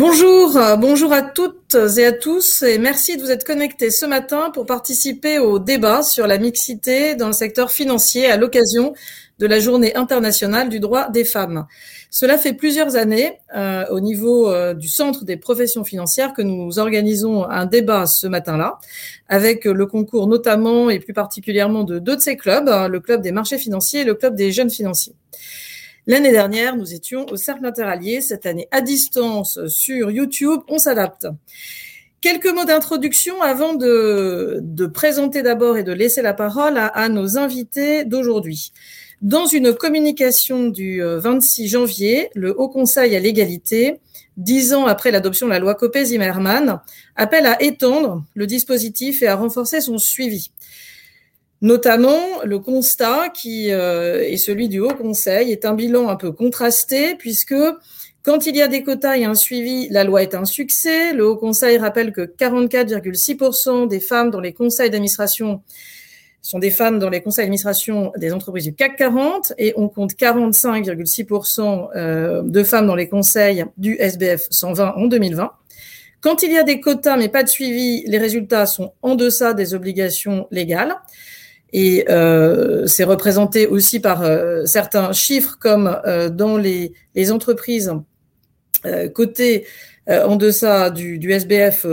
Bonjour, euh, bonjour à toutes et à tous et merci de vous être connectés ce matin pour participer au débat sur la mixité dans le secteur financier à l'occasion de la journée internationale du droit des femmes. Cela fait plusieurs années euh, au niveau euh, du Centre des professions financières que nous organisons un débat ce matin-là avec le concours notamment et plus particulièrement de deux de ces clubs, hein, le club des marchés financiers et le club des jeunes financiers. L'année dernière, nous étions au Cercle Interallié. Cette année, à distance, sur YouTube, on s'adapte. Quelques mots d'introduction avant de, présenter d'abord et de laisser la parole à, nos invités d'aujourd'hui. Dans une communication du 26 euh, janvier, le Haut Conseil à l'égalité, dix ans après l'adoption de la loi Copé-Zimmermann, appelle à étendre le dispositif et à renforcer son suivi. Notamment, le constat qui euh, est celui du Haut Conseil est un bilan un peu contrasté puisque quand il y a des quotas et un suivi, la loi est un succès. Le Haut Conseil rappelle que 44,6% des femmes dans les conseils d'administration sont des femmes dans les conseils d'administration des entreprises du CAC 40 et on compte 45,6% euh, de femmes dans les conseils du SBF 120 en 2020. Quand il y a des quotas mais pas de suivi, les résultats sont en deçà des obligations légales. Et euh, c'est représenté aussi par euh, certains chiffres comme euh, dans les, les entreprises euh, cotées euh, en deçà du, du SBF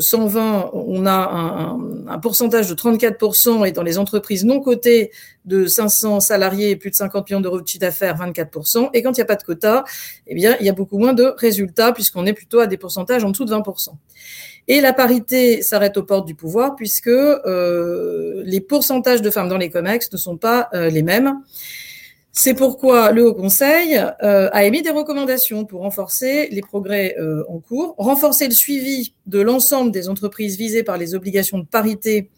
120, on a un, un, pourcentage de 34% et dans les entreprises non cotées de 500 salariés et plus de 50 millions d'euros de chiffre d'affaires, 24%. Et quand il n'y a pas de quota, eh bien, il y a beaucoup moins de résultats puisqu'on est plutôt à des pourcentages en dessous de 20%. Et la parité s'arrête aux portes du pouvoir puisque euh, les pourcentages de femmes dans les COMEX ne sont pas euh, les mêmes. C'est pourquoi le Haut Conseil euh, a émis des recommandations pour renforcer les progrès en cours, renforcer le suivi de l'ensemble des entreprises visées par les obligations de parité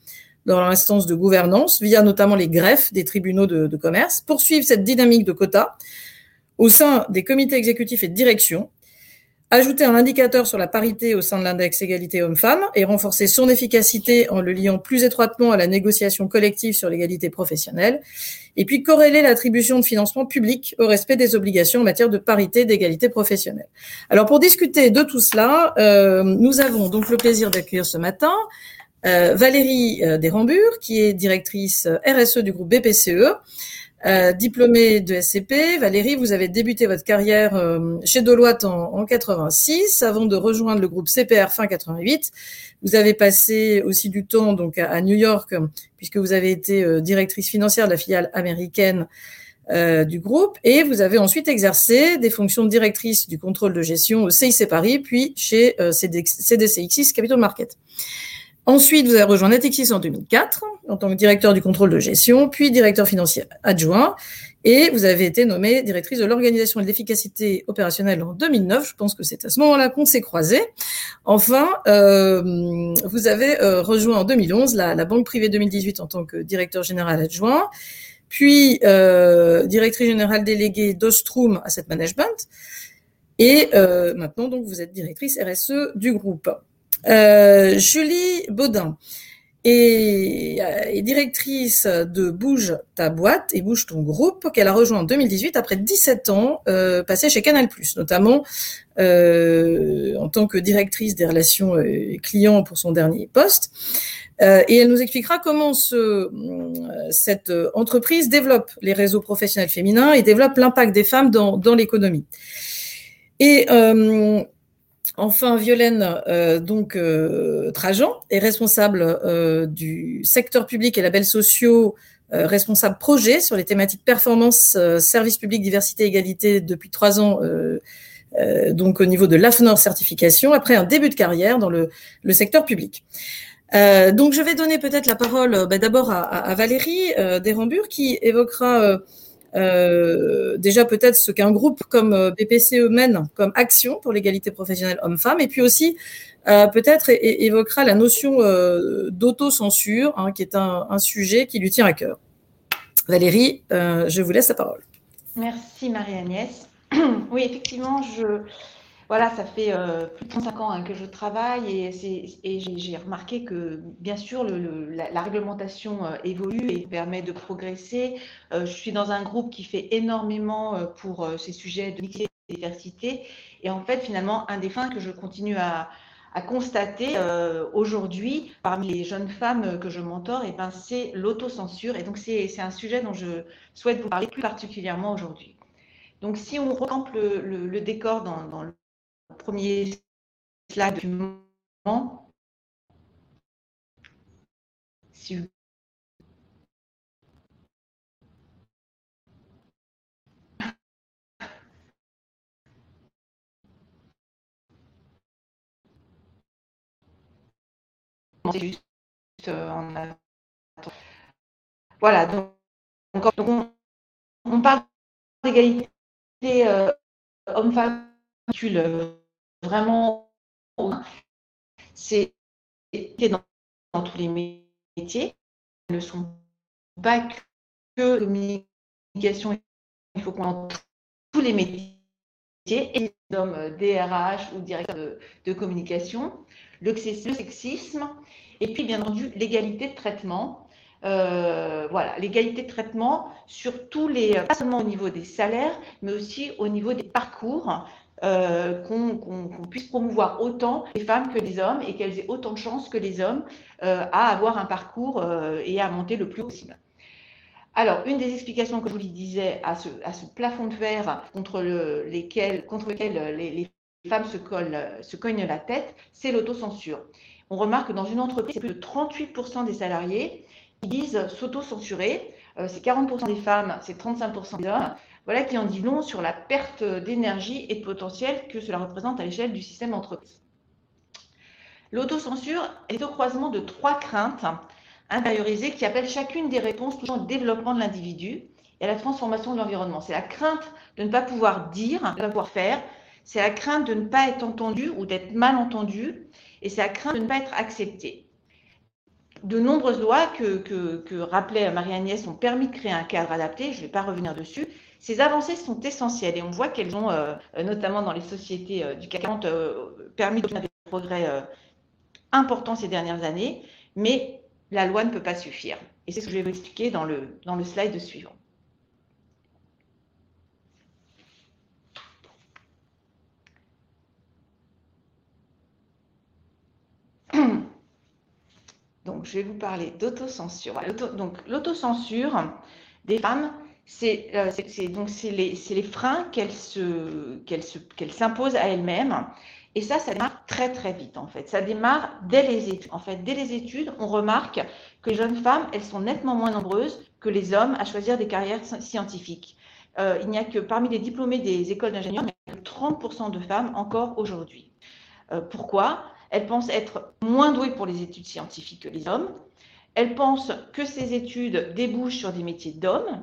dans l'instance de gouvernance, via notamment les greffes des tribunaux de commerce, poursuivre cette dynamique de quotas au sein des comités exécutifs et de direction, ajouter un indicateur sur la parité au sein de l'index égalité hommes-femmes et renforcer son efficacité en le liant plus étroitement à la négociation collective sur l'égalité professionnelle, et puis corréler l'attribution de financement public au respect des obligations en matière de parité d'égalité professionnelle. Alors pour discuter de tout cela, euh, nous avons donc le plaisir d'accueillir ce matin euh, Valérie euh, Desrambures, qui est directrice RSE du groupe BPCE, euh, diplômée de SCP, Valérie, vous avez débuté votre carrière euh, chez Deloitte en, en, 86, avant de rejoindre le groupe CPR fin 88. Vous avez passé aussi du temps donc à, New York, puisque vous avez été euh, directrice financière de la filiale américaine du groupe, et vous avez ensuite exercé des fonctions de directrice du contrôle de gestion au CIC Paris, puis chez CDCX Capital Market. Ensuite, vous avez rejoint Natixis en 2004 en tant que directeur du contrôle de gestion, puis directeur financier adjoint. Et vous avez été nommée directrice de l'organisation et de l'efficacité opérationnelle en 2009. Je pense que c'est à ce moment-là qu'on s'est croisés. Enfin, euh, vous avez euh, rejoint en 2011 la, la, Banque privée 2018 en tant que directeur général adjoint, puis euh, directrice générale déléguée d'Ostrom Asset Management. Et euh, maintenant, donc, vous êtes directrice RSE du groupe. Euh, Julie Baudin est, est, directrice de Bouge ta boîte et Bouge ton groupe qu'elle a rejoint en 2018 après 17 ans euh, passés chez Canal+, notamment euh, en tant que directrice des relations euh, clients pour son dernier poste. Euh, et elle nous expliquera comment ce, euh, cette entreprise développe les réseaux professionnels féminins et développe l'impact des femmes dans, l'économie. Et euh, Enfin, Violaine euh, donc euh, Trajan est responsable euh, du secteur public et labels sociaux, euh, responsable projet sur les thématiques performance, service public, diversité, égalité depuis trois ans. donc au niveau de l'AFNOR certification, après un début de carrière dans le, secteur public. donc je vais donner peut-être la parole bah, d'abord à, à, Valérie Desrambures qui évoquera euh, déjà peut-être ce qu'un groupe comme euh, BPCE mène comme action pour l'égalité professionnelle homme-femme, et puis aussi euh, peut-être évoquera la notion euh, d'autocensure, hein, qui est un, un, sujet qui lui tient à cœur. Valérie, je vous laisse la parole. Merci Marie-Agnès. oui, effectivement, je, voilà, ça fait euh, plus de 35 ans hein, que je travaille et, et j'ai remarqué que, bien sûr, le, la, réglementation euh, évolue et permet de progresser. Euh, je suis dans un groupe qui fait énormément pour ces sujets de mixité diversité. Et en fait, finalement, un des fins que je continue à, constater aujourd'hui parmi les jeunes femmes que je mentor, et eh ben, c'est l'autocensure. Et donc, c'est un sujet dont je souhaite vous parler plus particulièrement aujourd'hui. Donc, si on recampe le, décor dans, dans, le premier slide document, si juste euh, Voilà, donc, on, on, parle d'égalité euh, homme-femme vraiment c'est dans, tous les métiers ne sont pas que communication il faut qu'on tous les métiers et les hommes DRH ou directeurs de, communication le, sexisme, et puis bien entendu l'égalité de traitement. Euh, voilà, l'égalité de traitement sur tous les, pas seulement au niveau des salaires, mais aussi au niveau des parcours, euh, qu'on puisse promouvoir autant les femmes que les hommes et qu'elles aient autant de chances que les hommes euh, à avoir un parcours et à monter le plus possible. Alors, une des explications que je vous disais à ce, plafond de verre contre, lequel les, femmes se, se cognent la tête, c'est l'autocensure. On remarque que dans une entreprise, c'est plus de 38% des salariés qui disent s'auto-censurer. Euh, c'est 40% des femmes, c'est 35% des hommes. Voilà qui en dit long sur la perte d'énergie et de potentiel que cela représente à l'échelle du système d'entreprise. L'autocensure est au croisement de trois craintes intériorisées qui appellent chacune des réponses touchant au développement de l'individu et à la transformation de l'environnement. C'est la crainte de ne pas pouvoir dire, de ne pas pouvoir faire, c'est la crainte de ne pas être entendu ou d'être mal entendu, et c'est la crainte de ne pas être accepté. De nombreuses lois que, que, rappelait Marie-Agnès ont permis de créer un cadre adapté, je ne vais pas revenir dessus. Ces avancées sont essentielles et on voit qu'elles ont, euh, notamment dans les sociétés euh, du CAC 40, euh, permis d'obtenir des progrès importants ces dernières années, mais la loi ne peut pas suffire. Et c'est ce que je vais vous expliquer dans le, dans le slide suivant. Donc, je vais vous parler d'autocensure. Donc, l'autocensure des femmes, c'est euh, donc c'est les, freins qu'elles s'imposent à elles-mêmes. Et ça, ça démarre très très vite en fait. Ça démarre dès les études. En fait, dès les études, on remarque que les jeunes femmes, elles sont nettement moins nombreuses que les hommes à choisir des carrières scientifiques. Euh, il n'y a que parmi les diplômés des écoles d'ingénieurs, il y a que 30% de femmes encore aujourd'hui. Euh, pourquoi? Elles pensent être moins douées pour les études scientifiques que les hommes. Elles pensent que ces études débouchent sur des métiers d'hommes.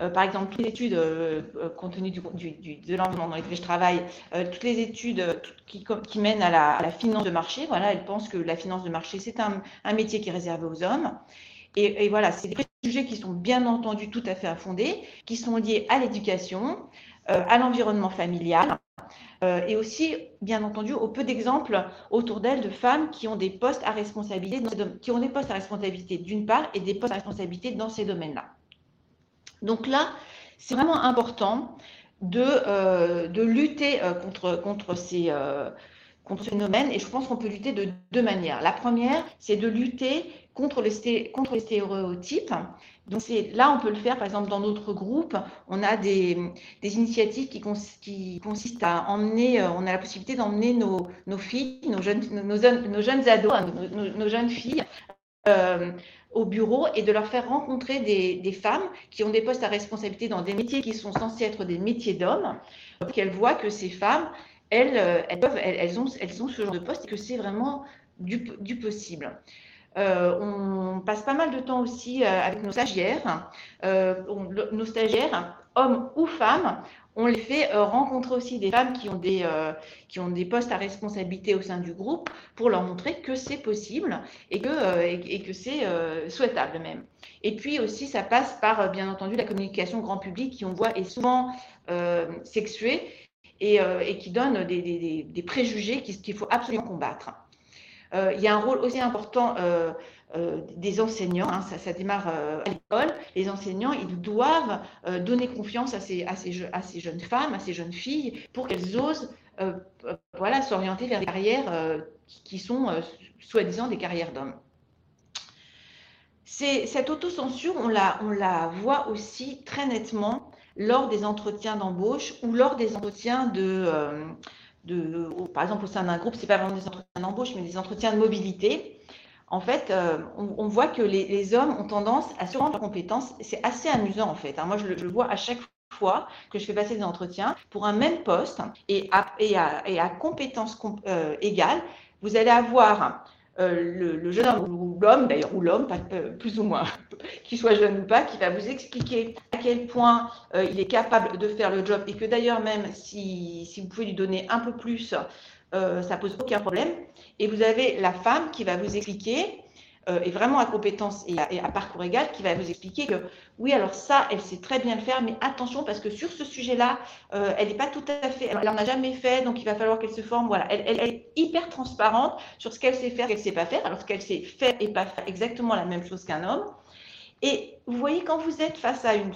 Euh, par exemple, toutes les études, euh, euh, compte tenu de l'environnement dans lequel je travaille, toutes les études qui, mènent à la, finance de marché, voilà, elles pensent que la finance de marché, c'est un, métier qui est réservé aux hommes. Et, voilà, c'est des préjugés qui sont bien entendu tout à fait infondés, qui sont liés à l'éducation, à l'environnement familial, et aussi, bien entendu, au peu d'exemples autour d'elles de femmes qui ont des postes à responsabilité, qui ont des postes à responsabilité d'une part et des postes à responsabilité dans ces domaines-là. Donc là, c'est vraiment important de, euh, de lutter euh, contre, contre ces, contre ce phénomène et je pense qu'on peut lutter de deux manières. La première, c'est de lutter contre les, contre les stéréotypes. Donc là, on peut le faire, par exemple, dans notre groupe, on a des, des initiatives qui, qui, consistent à emmener, euh, on a la possibilité d'emmener nos, nos, filles, nos jeunes, nos, nos jeunes ados, nos, jeunes filles euh, au bureau et de leur faire rencontrer des, femmes qui ont des postes à responsabilité dans des métiers qui sont censés être des métiers d'hommes, qu'elles voient que ces femmes, elles, euh, elles, elles, ont, elles ont ce genre de poste et que c'est vraiment du, possible. Euh, on passe pas mal de temps aussi euh, avec nos stagiaires. Euh, nos stagiaires, hommes ou femmes, on les fait rencontrer aussi des femmes qui ont des, qui ont des postes à responsabilité au sein du groupe pour leur montrer que c'est possible et que, et, que c'est souhaitable même. Et puis aussi, ça passe par, bien entendu, la communication grand public qui, on voit, est souvent sexuée et, et, qui donne des, des, des préjugés qu'il faut absolument combattre. Euh, il y a un rôle aussi important euh, des enseignants, hein, ça, démarre à l'école, les enseignants, ils doivent donner confiance à ces, jeunes femmes, à ces jeunes filles, pour qu'elles osent voilà, s'orienter vers des carrières qui sont soi-disant des carrières d'hommes. Cette autocensure, on la, on la voit aussi très nettement lors des entretiens d'embauche ou lors des entretiens de, euh, de par exemple au sein d'un groupe, c'est pas vraiment des entretiens d'embauche, mais des entretiens de mobilité. En fait, euh, on, voit que les, hommes ont tendance à se rendre leurs compétences. C'est assez amusant en fait. Hein. Moi, je le, vois à chaque fois que je fais passer des entretiens pour un même poste et à, et à, et à compétences euh, égales, vous allez avoir euh, le, jeune homme ou l'homme, d'ailleurs, ou l'homme, plus ou moins, qu'il soit jeune ou pas, qui va vous expliquer à quel point il est capable de faire le job et que d'ailleurs, même si, vous pouvez lui donner un peu plus, ça pose aucun problème. Et vous avez la femme qui va vous expliquer euh, est vraiment à compétence et à, parcours égal, qui va vous expliquer que oui, alors ça, elle sait très bien le faire, mais attention parce que sur ce sujet-là, euh, elle n'est pas tout à fait, elle n'en a jamais fait, donc il va falloir qu'elle se forme. Voilà, elle, est hyper transparente sur ce qu'elle sait faire, qu'elle ne sait pas faire, alors ce qu'elle sait faire et pas faire exactement la même chose qu'un homme. Et vous voyez, quand vous êtes face à une,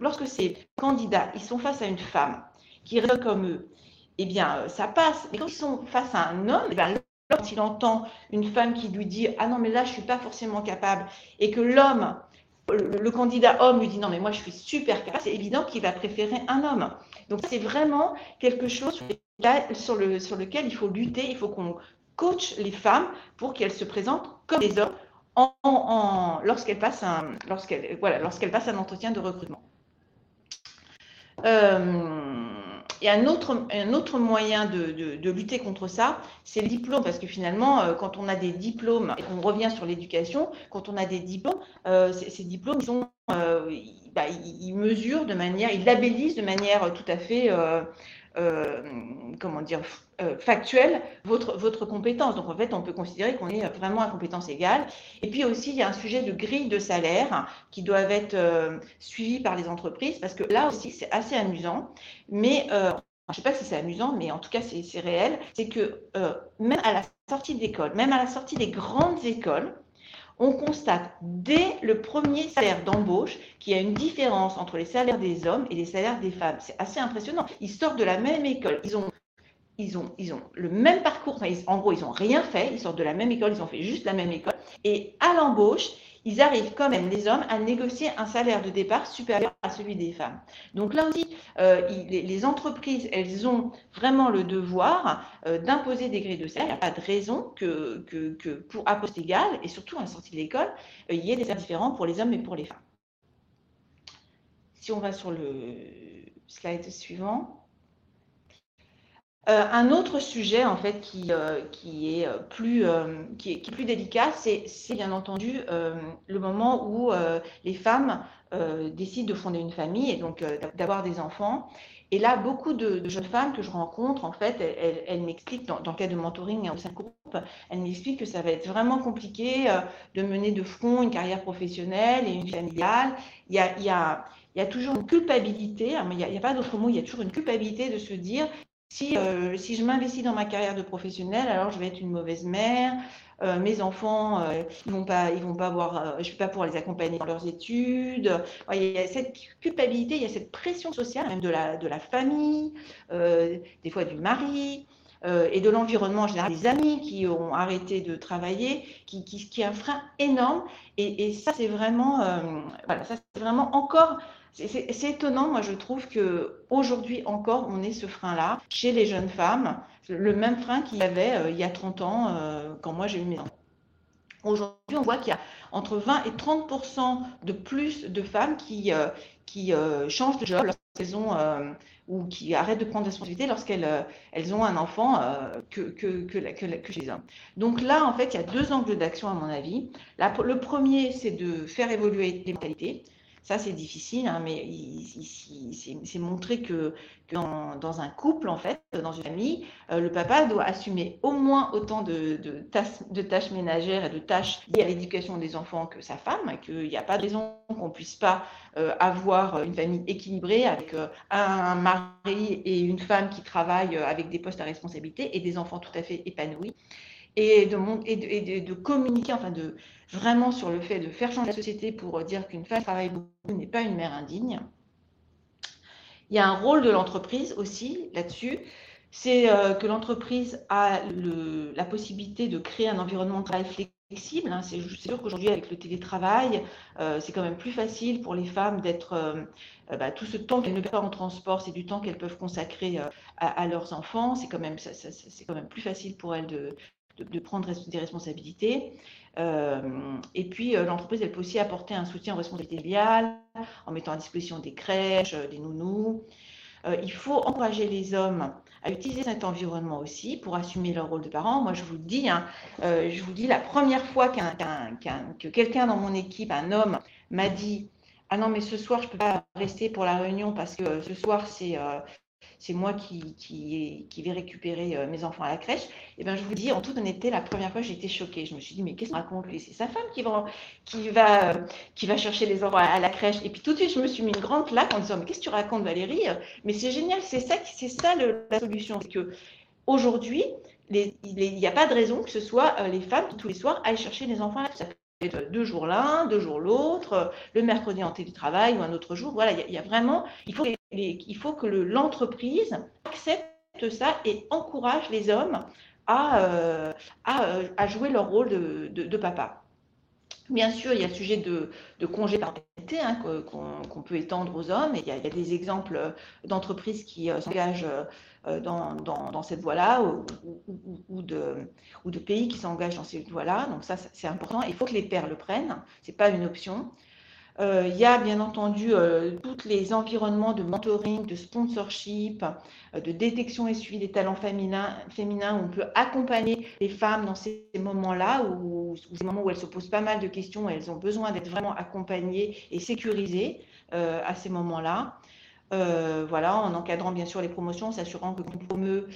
lorsque ces candidats, ils sont face à une femme qui raisonne comme eux, eh bien, euh, ça passe. Mais quand ils sont face à un homme, eh il entend une femme qui lui dit Ah non, mais là, je ne suis pas forcément capable, et que l'homme, le, candidat homme lui dit Non, mais moi, je suis super capable, c'est évident qu'il va préférer un homme. Donc, c'est vraiment quelque chose sur, le, sur lequel il faut lutter, il faut qu'on coach les femmes pour qu'elles se présentent comme des hommes lorsqu'elles passent, un, lorsqu'elles passent un entretien de recrutement. Euh, et un autre, un autre moyen de, de, lutter contre ça, c'est le diplôme, parce que finalement, euh, quand on a des diplômes, et qu'on revient sur l'éducation, quand on a des diplômes, euh, ces, diplômes, euh, bah, ils, mesurent de manière, ils labellisent de manière tout à fait comment dire, euh, factuel votre, votre compétence. Donc en fait, on peut considérer qu'on est vraiment à compétence égale. Et puis aussi, il y a un sujet de grille de salaire qui doivent être euh, suivis par les entreprises parce que là aussi, c'est assez amusant. Mais je ne sais pas si c'est amusant, mais en tout cas, c'est réel. C'est que même à la sortie d'école, même à la sortie des grandes écoles, on constate dès le premier salaire d'embauche qu'il y a une différence entre les salaires des hommes et les salaires des femmes. C'est assez impressionnant. Ils sortent de la même école. Ils ont, ils ont, ils ont le même parcours. en gros, ils n'ont rien fait. Ils sortent de la même école. Ils ont fait juste la même école. Et à l'embauche, ils arrivent quand même, les hommes, à négocier un salaire de départ supérieur à celui des femmes. Donc là aussi, euh, les, entreprises, elles ont vraiment le devoir euh, d'imposer des grilles de salaire. Il n'y a pas de raison que, pour à poste égal, et surtout à la sortie de l'école, euh, il y ait des salaires différents pour les hommes et pour les femmes. Si on va sur le slide suivant. Euh, un autre sujet en fait qui, euh, qui, est, euh, plus, qui, est, plus délicat, c'est bien entendu le moment où les femmes décident de fonder une famille et donc d'avoir des enfants. Et là, beaucoup de, jeunes femmes que je rencontre, en fait, elles, m'expliquent, dans, le cas de mentoring au sein de groupe, elles m'expliquent que ça va être vraiment compliqué de mener de front une carrière professionnelle et une familiale. Il y a, il y a, il y a toujours une culpabilité, hein, il n'y a, a, pas d'autre mot, il y a toujours une culpabilité de se dire si, euh, si je m'investis dans ma carrière de professionnelle, alors je vais être une mauvaise mère. Euh, mes enfants, euh, ils vont pas, ils vont pas avoir, je ne vais pas pouvoir les accompagner dans leurs études. il y a cette culpabilité, il y a cette pression sociale, même de la, de la famille, des fois du mari. et de l'environnement en général, des amis qui ont arrêté de travailler, qui, qui, qui est un frein énorme. Et, et ça, c'est vraiment, voilà, ça c'est vraiment encore c'est étonnant, moi je trouve que aujourd'hui encore, on est ce frein-là chez les jeunes femmes, le même frein qu'il y avait euh, il y a 30 ans euh, quand moi j'ai eu mes enfants. Aujourd'hui, on voit qu'il y a entre 20 et 30 de plus de femmes qui, euh, qui changent de job ou qui arrêtent de prendre responsabilité lorsqu'elles elles ont un enfant que, que, que, que, chez les hommes. Donc là, en fait, il y a deux angles d'action à mon avis. le premier, c'est de faire évoluer les mentalités. Ça, c'est difficile, hein, mais c'est montré que, dans, un couple, en fait, dans une famille, euh, le papa doit assumer au moins autant de, tâches, ménagères et de tâches liées à l'éducation des enfants que sa femme, et qu'il n'y a pas de raison qu'on ne puisse pas euh, avoir une famille équilibrée avec euh, un mari et une femme qui travaillent avec des postes à responsabilité et des enfants tout à fait épanouis. Et de, communiquer, enfin de vraiment sur le fait de faire changer la société pour dire qu'une femme travaille beaucoup n'est pas une mère indigne. Il y a un rôle de l'entreprise aussi là-dessus, c'est euh, que l'entreprise a la possibilité de créer un environnement de travail flexible. Hein. C'est sûr qu'aujourd'hui, avec le télétravail, euh, c'est quand même plus facile pour les femmes d'être euh, bah, tout ce temps qu'elles ne peuvent pas en transport, c'est du temps qu'elles peuvent consacrer à, leurs enfants. C'est quand quand même plus facile pour elles de, de, prendre des responsabilités. et puis, l'entreprise, elle peut aussi apporter un soutien aux responsabilités familiales en mettant à disposition des crèches, des nounous. il faut encourager les hommes à utiliser cet environnement aussi pour assumer leur rôle de parent. Moi, je vous le dis, hein, euh, je vous dis, la première fois que quelqu'un dans mon équipe, un homme, m'a dit Ah non, mais ce soir, je ne peux pas rester pour la réunion parce que ce soir, c'est euh, c'est moi qui, qui, vais récupérer euh, mes enfants à la crèche, et eh bien je vous dis, en toute honnêteté, la première fois, j'étais choquée. Je me suis dit, mais qu'est-ce qu'on raconte lui? C'est sa femme qui va, qui, va, euh, qui va chercher les enfants à, la crèche. Et puis tout de suite, je me suis mis une grande claque en disant, mais qu'est-ce que tu racontes, Valérie? Mais c'est génial, c'est ça, c'est ça la solution. C'est que aujourd'hui, il n'y a pas de raison que ce soit euh, les femmes qui tous les soirs aillent chercher les enfants à la crèche deux jours l'un, deux jours l'autre, le mercredi en télétravail ou un autre jour. Voilà, il y, a vraiment, il faut, que l'entreprise accepte ça et encourage les hommes à, euh, euh, jouer leur rôle de, papa. Bien sûr, il y a le sujet de, congé paternité hein, qu'on peut étendre aux hommes. Et il, y a, des exemples d'entreprises qui euh, s'engagent euh, dans, cette voie-là ou, ou, de, ou, de, pays qui s'engagent dans cette voie-là. Donc ça, c'est important. Il faut que les pères le prennent. Ce n'est pas une option. Euh, il y a bien entendu euh, tous les environnements de mentoring, de sponsorship, de détection et suivi des talents féminins, où on peut accompagner les femmes dans ces moments-là, ou ces moments où elles se posent pas mal de questions et elles ont besoin d'être vraiment accompagnées et sécurisées à ces moments-là. Euh, voilà, en encadrant bien sûr les promotions, s'assurant que promeut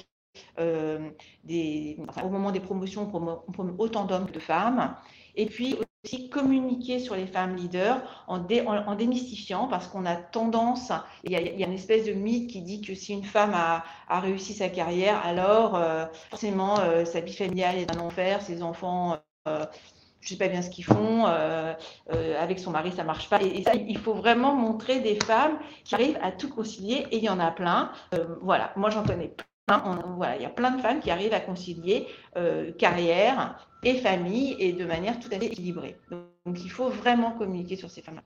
euh, des, au moment des promotions, on promeut, autant d'hommes que de femmes. Et puis aussi communiquer sur les femmes leaders en, en, démystifiant, parce qu'on a tendance, il y, a, une espèce de mythe qui dit que si une femme a, a réussi sa carrière, alors euh, forcément sa vie familiale est un enfer, ses enfants je sais pas bien ce qu'ils font, euh, euh, avec son mari ça marche pas. Et, ça, il faut vraiment montrer des femmes qui arrivent à tout concilier, et il y en a plein. Euh, voilà, moi j'en connais plein. voilà, il y a plein de femmes qui arrivent à concilier carrière et famille et de manière tout à fait équilibrée. Donc il faut vraiment communiquer sur ces femmes-là.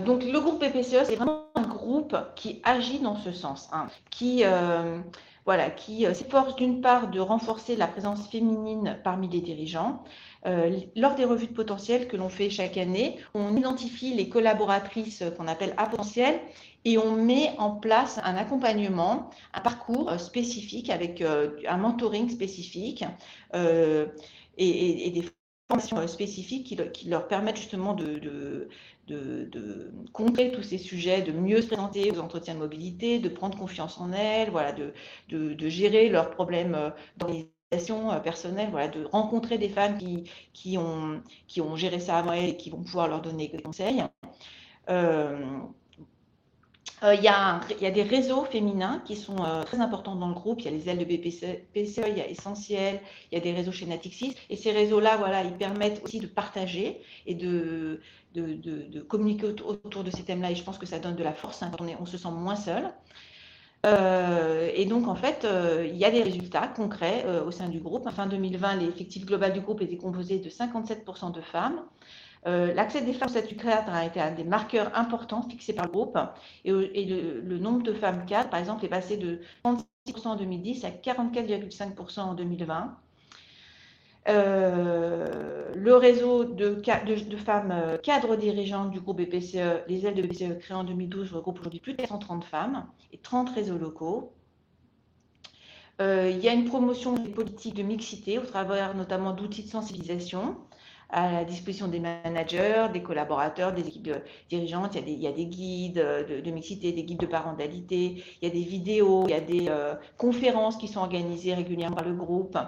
donc le groupe PPCE, c'est vraiment groupe qui agit dans ce sens, hein, qui, euh, voilà, qui euh, s'efforce d'une part de renforcer la présence féminine parmi les dirigeants. Euh, lors des revues de potentiel que l'on fait chaque année, on identifie les collaboratrices qu'on appelle à potentiel et on met en place un accompagnement, un parcours spécifique avec un mentoring spécifique et, des formations spécifiques qui, leur permettent justement de, de, contrer tous ces sujets, de mieux se présenter aux entretiens de mobilité, de prendre confiance en elles, voilà, de, gérer leurs problèmes euh, d'organisation euh, personnelle, voilà, de rencontrer des femmes qui, qui, ont, qui ont géré ça avant elles et qui vont pouvoir leur donner des conseils. Euh, euh, il y, a y, a des réseaux féminins qui sont euh, très importants dans le groupe. Il y a les ailes de BPCE, il y a Essentiel, il y a des réseaux chez Natixis. Et ces réseaux-là, voilà, ils permettent aussi de partager et de, de, de, communiquer autour de ces thèmes-là. Et je pense que ça donne de la force quand on, on, se sent moins seul. Euh, et donc, en fait, il y a des résultats concrets au sein du groupe. Fin 2020, l'effectif global du groupe était composé de 57% de femmes. Euh, l'accès des femmes au statut cadre a été un des marqueurs importants fixés par le groupe et, le, nombre de femmes cadres, par exemple, est passé de 36% en 2010 à 44,5% en 2020. Euh, le réseau de, femmes euh, cadres dirigeantes du groupe BPCE, les ailes de BPCE créées en 2012, regroupe aujourd'hui plus de 130 femmes et 30 réseaux locaux. il y a une promotion des politiques de mixité au travers notamment d'outils de sensibilisation à la disposition des managers, des collaborateurs, des équipes dirigeantes. Il y, a des, guides de, mixité, des guides de parentalité, il y a des vidéos, il y a des euh, conférences qui sont organisées régulièrement par le groupe.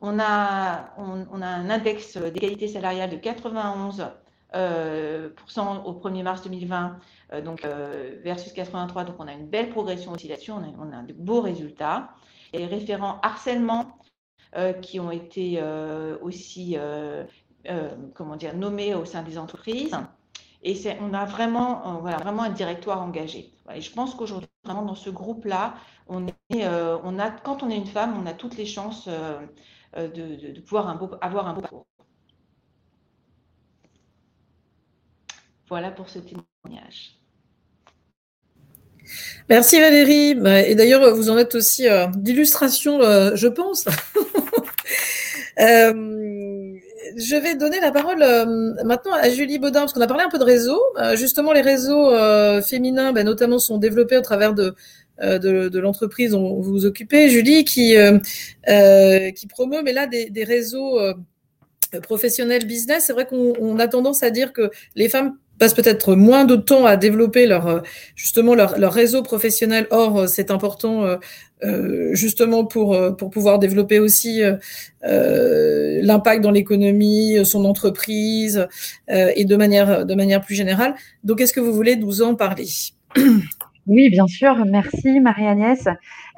On a, on, a un index d'égalité salariale de 91% au 1er mars 2020, donc, versus 83. Donc, on a une belle progression aussi là-dessus. On a, on a de beaux résultats. Et les référents harcèlement qui ont été aussi comment dire, nommés au sein des entreprises. Et on a vraiment, voilà, vraiment un directoire engagé. Et je pense qu'aujourd'hui, vraiment dans ce groupe-là, on est, on a, quand on est une femme, on a toutes les chances de, de, pouvoir avoir un beau. Voilà pour ce témoignage. Merci Valérie. Bah, et d'ailleurs, vous en êtes aussi euh, d'illustration, euh, je pense. euh, je vais donner la parole euh, maintenant à Julie Baudin, parce qu'on a parlé un peu de réseaux. Euh, justement, les réseaux féminins, bah, notamment, sont développés au travers de, de, de l'entreprise dont vous vous occupez, Julie, qui, qui promeut, mais là, des, réseaux professionnels business. C'est vrai qu'on a tendance à dire que les femmes passent peut-être moins de temps à développer leur euh, justement leur, réseau professionnel. Or, euh, c'est important euh, justement pour pouvoir développer aussi euh, l'impact dans l'économie, son entreprise euh, et de manière de manière plus générale. Donc, est-ce que vous voulez nous en parler? oui, bien sûr. Merci Marie-Agnès.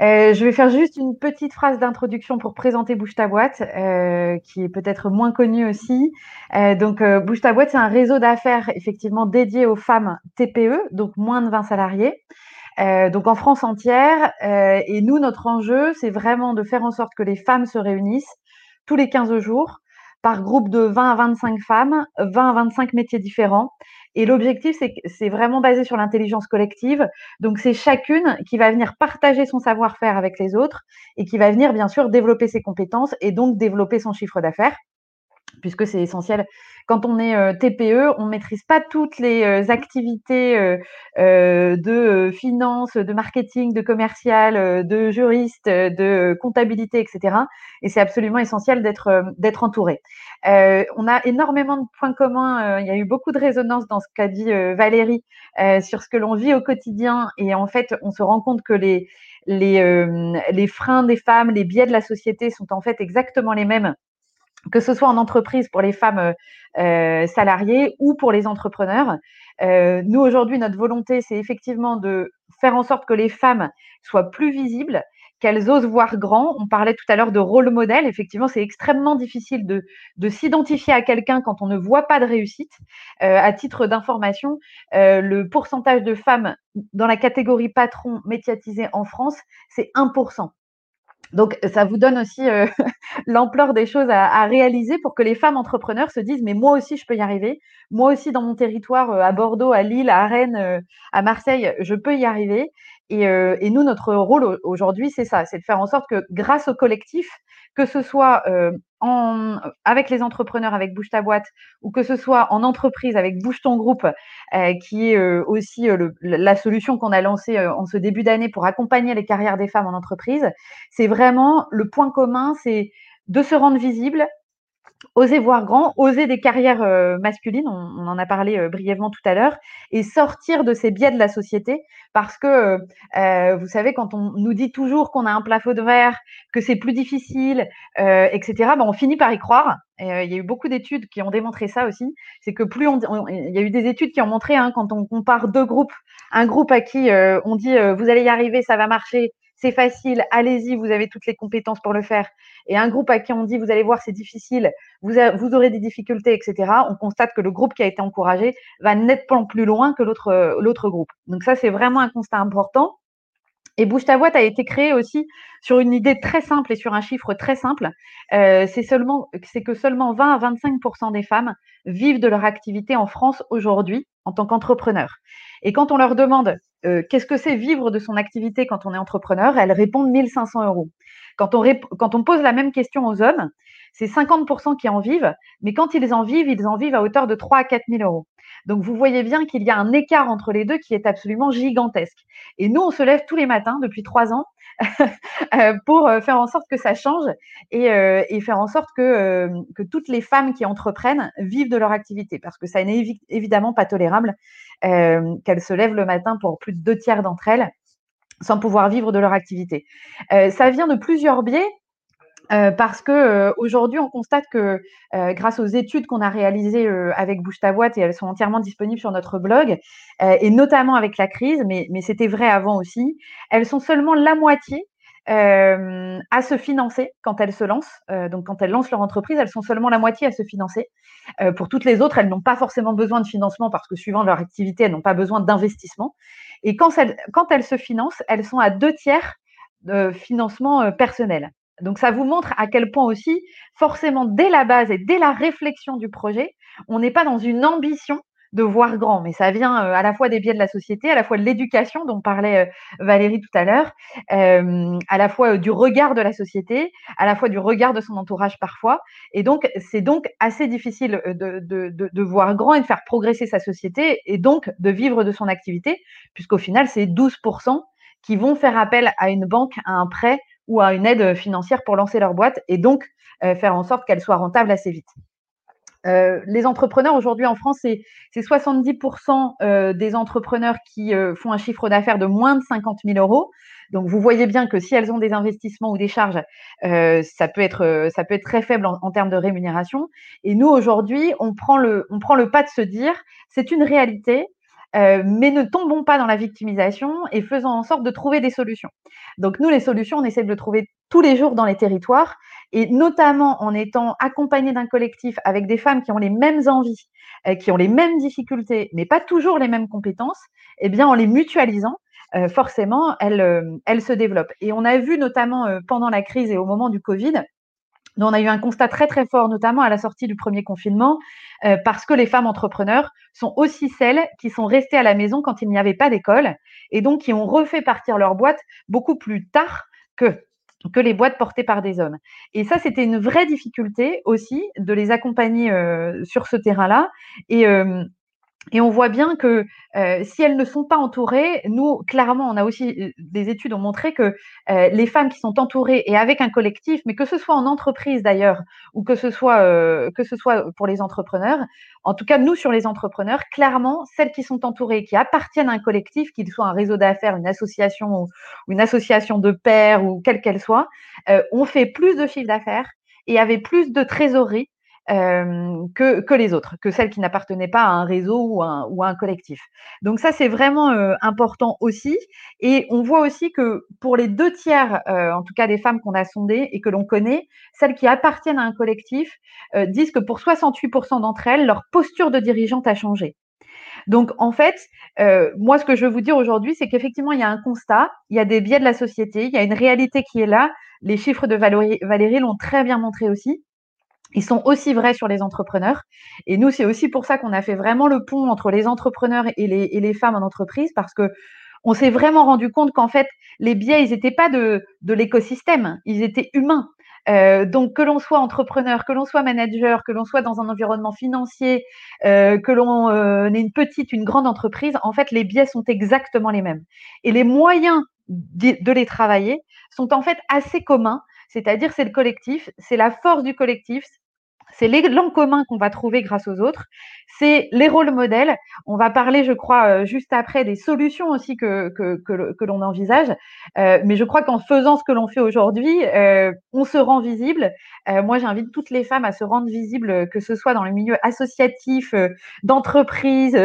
Euh, je vais faire juste une petite phrase d'introduction pour présenter Bouge ta boîte, euh, qui est peut-être moins connue aussi. Euh, donc, Bouge ta boîte, c'est un réseau d'affaires effectivement dédié aux femmes TPE, donc moins de 20 salariés. Donc en France entière. Et nous, notre enjeu, c'est vraiment de faire en sorte que les femmes se réunissent tous les 15 jours par groupe de 20 à 25 femmes, 20 à 25 métiers différents et l'objectif, c'est vraiment basé sur l'intelligence collective. Donc, c'est chacune qui va venir partager son savoir-faire avec les autres et qui va venir, bien sûr, développer ses compétences et donc développer son chiffre d'affaires, puisque c'est essentiel quand on est euh, TPE, on ne maîtrise pas toutes les euh, activités euh, de finance, de marketing, de commercial, de juriste, de comptabilité, etc. Et c'est absolument essentiel d'être entouré. on a énormément de points communs. il y a eu beaucoup de résonance dans ce qu'a dit Valérie sur ce que l'on vit au quotidien. Et en fait, on se rend compte que les les, les freins des femmes, les biais de la société sont en fait exactement les mêmes que ce soit en entreprise pour les femmes euh, euh, salariées ou pour les entrepreneurs. Euh, nous, aujourd'hui, notre volonté, c'est effectivement de faire en sorte que les femmes soient plus visibles, qu'elles osent voir grand. On parlait tout à l'heure de rôle modèle. Effectivement, c'est extrêmement difficile de, de s'identifier à quelqu'un quand on ne voit pas de réussite. À titre d'information, le pourcentage de femmes dans la catégorie patron médiatisé en France, c'est 1%. Donc, ça vous donne aussi euh, l'ampleur des choses à, réaliser pour que les femmes entrepreneurs se disent, mais moi aussi, je peux y arriver. Moi aussi, dans mon territoire, euh, à Bordeaux, à Lille, à Rennes, euh, à Marseille, je peux y arriver. Euh, et nous, notre rôle aujourd'hui, c'est ça, c'est de faire en sorte que grâce au collectif, que ce soit euh, avec les entrepreneurs, avec Bouge ta boîte, ou que ce soit en entreprise avec Bouge ton groupe, euh, qui est euh, aussi la solution qu'on a lancée en ce début d'année pour accompagner les carrières des femmes en entreprise, c'est vraiment le point commun, c'est de se rendre visible, oser voir grand, oser des carrières euh, masculines, on, en a parlé euh, brièvement tout à l'heure, et sortir de ces biais de la société, parce que euh, vous savez, quand on nous dit toujours qu'on a un plafond de verre, que c'est plus difficile, etc., ben on finit par y croire. Et, il y a eu beaucoup d'études qui ont démontré ça aussi. C'est que plus on, il y a eu des études qui ont montré, hein, quand on compare deux groupes, un groupe à qui on dit vous allez y arriver, ça va marcher, c'est facile, allez-y, vous avez toutes les compétences pour le faire. Et un groupe à qui on dit, vous allez voir, c'est difficile, vous, aurez des difficultés, etc., on constate que le groupe qui a été encouragé va nettement plus loin que l'autre groupe. Donc ça, c'est vraiment un constat important. Et Bouge ta boîte a été créé aussi sur une idée très simple et sur un chiffre très simple. Euh, c'est que seulement 20 à 25% des femmes vivent de leur activité en France aujourd'hui en tant qu'entrepreneurs. Et quand on leur demande euh, qu'est-ce que c'est vivre de son activité quand on est entrepreneur, elles répondent 1500 euros. Quand on, quand on pose la même question aux hommes, c'est 50% qui en vivent, mais quand ils en vivent, ils en vivent à hauteur de 3 à 4 000 euros. Donc, vous voyez bien qu'il y a un écart entre les deux qui est absolument gigantesque. Et nous, on se lève tous les matins depuis trois ans euh, pour euh, faire en sorte que ça change et, euh, faire en sorte que, toutes les femmes qui entreprennent vivent de leur activité. Parce que ça n'est évidemment pas tolérable qu'elles se lèvent le matin pour plus de deux tiers d'entre elles sans pouvoir vivre de leur activité. ça vient de plusieurs biais. Parce que aujourd'hui, on constate que grâce aux études qu'on a réalisées avec Bouge ta boîte et elles sont entièrement disponibles sur notre blog, et notamment avec la crise, mais, c'était vrai avant aussi, elles sont seulement la moitié euh, à se financer quand elles se lancent. Euh, donc, quand elles lancent leur entreprise, elles sont seulement la moitié à se financer. Euh, pour toutes les autres, elles n'ont pas forcément besoin de financement parce que suivant leur activité, elles n'ont pas besoin d'investissement. Et quand elles, quand elles se financent, elles sont à deux tiers de financement personnel. Donc, ça vous montre à quel point aussi, forcément, dès la base et dès la réflexion du projet, on n'est pas dans une ambition de voir grand, mais ça vient euh, à la fois des biais de la société, à la fois de l'éducation dont parlait euh, Valérie tout à l'heure, euh, à la fois du regard de la société, à la fois du regard de son entourage parfois. Et donc, c'est donc assez difficile de, voir grand et de faire progresser sa société et donc de vivre de son activité, puisqu'au final, c'est 12% qui vont faire appel à une banque, à un prêt ou à une aide financière pour lancer leur boîte et donc faire en sorte qu'elle soit rentable assez vite. Euh, les entrepreneurs aujourd'hui en France, c'est 70% euh, des entrepreneurs qui euh, font un chiffre d'affaires de moins de 50 000 euros. Donc vous voyez bien que si elles ont des investissements ou des charges, ça peut être ça peut être très faible en, en termes de rémunération. Et nous aujourd'hui, on prend le on prend le pas de se dire c'est une réalité. Mais ne tombons pas dans la victimisation et faisons en sorte de trouver des solutions. Donc nous, les solutions, on essaie de le trouver tous les jours dans les territoires et notamment en étant accompagné d'un collectif avec des femmes qui ont les mêmes envies, euh, qui ont les mêmes difficultés, mais pas toujours les mêmes compétences, eh bien, en les mutualisant, euh, forcément, euh, elles, se développent. Et on a vu notamment pendant la crise et au moment du Covid, on a eu un constat très très fort, notamment à la sortie du premier confinement, parce que les femmes entrepreneurs sont aussi celles qui sont restées à la maison quand il n'y avait pas d'école, et donc qui ont refait partir leur boîte beaucoup plus tard que les boîtes portées par des hommes. Et ça, c'était une vraie difficulté aussi de les accompagner euh, sur ce terrain-là. Euh, et on voit bien que euh, si elles ne sont pas entourées, nous, clairement, on a aussi euh, des études ont montré que euh, les femmes qui sont entourées et avec un collectif, mais que ce soit en entreprise d'ailleurs, ou que ce soit que ce soit pour les entrepreneurs, en tout cas nous sur les entrepreneurs, clairement, celles qui sont entourées, qui appartiennent à un collectif, qu'il soit un réseau d'affaires, une association une association de pairs ou quelle qu'elle soit, ont fait plus de chiffre d'affaires et avaient plus de trésorerie que, que, les autres, que celles qui n'appartenaient pas à un réseau ou, un, ou à un collectif. Donc ça, c'est vraiment important aussi. Et on voit aussi que pour les deux tiers, en tout cas des femmes qu'on a sondées et que l'on connaît, celles qui appartiennent à un collectif disent que pour 68% d'entre elles, leur posture de dirigeante a changé. Donc, en fait, moi, ce que je veux vous dire aujourd'hui, c'est qu'effectivement, il y a un constat, il y a des biais de la société, il y a une réalité qui est là. Les chiffres de Valérie l'ont très bien montré aussi. Ils sont aussi vrais sur les entrepreneurs. Et nous, c'est aussi pour ça qu'on a fait vraiment le pont entre les entrepreneurs et les, et les femmes en entreprise, parce que on s'est vraiment rendu compte qu'en fait, les biais, ils n'étaient pas de, de l'écosystème, ils étaient humains. Euh, donc que l'on soit entrepreneur, que l'on soit manager, que l'on soit dans un environnement financier, euh, que l'on euh, ait une petite, une grande entreprise, en fait, les biais sont exactement les mêmes. Et les moyens de les travailler sont en fait assez communs. C'est-à-dire, c'est le collectif, c'est la force du collectif, c'est l'élan commun qu'on va trouver grâce aux autres, c'est les rôles modèles. On va parler, je crois, euh, juste après des solutions aussi que, l'on envisage. Euh, mais je crois qu'en faisant ce que l'on fait aujourd'hui, euh, on se rend visible. moi, j'invite toutes les femmes à se rendre visibles, que ce soit dans le milieu associatif, d'entreprise,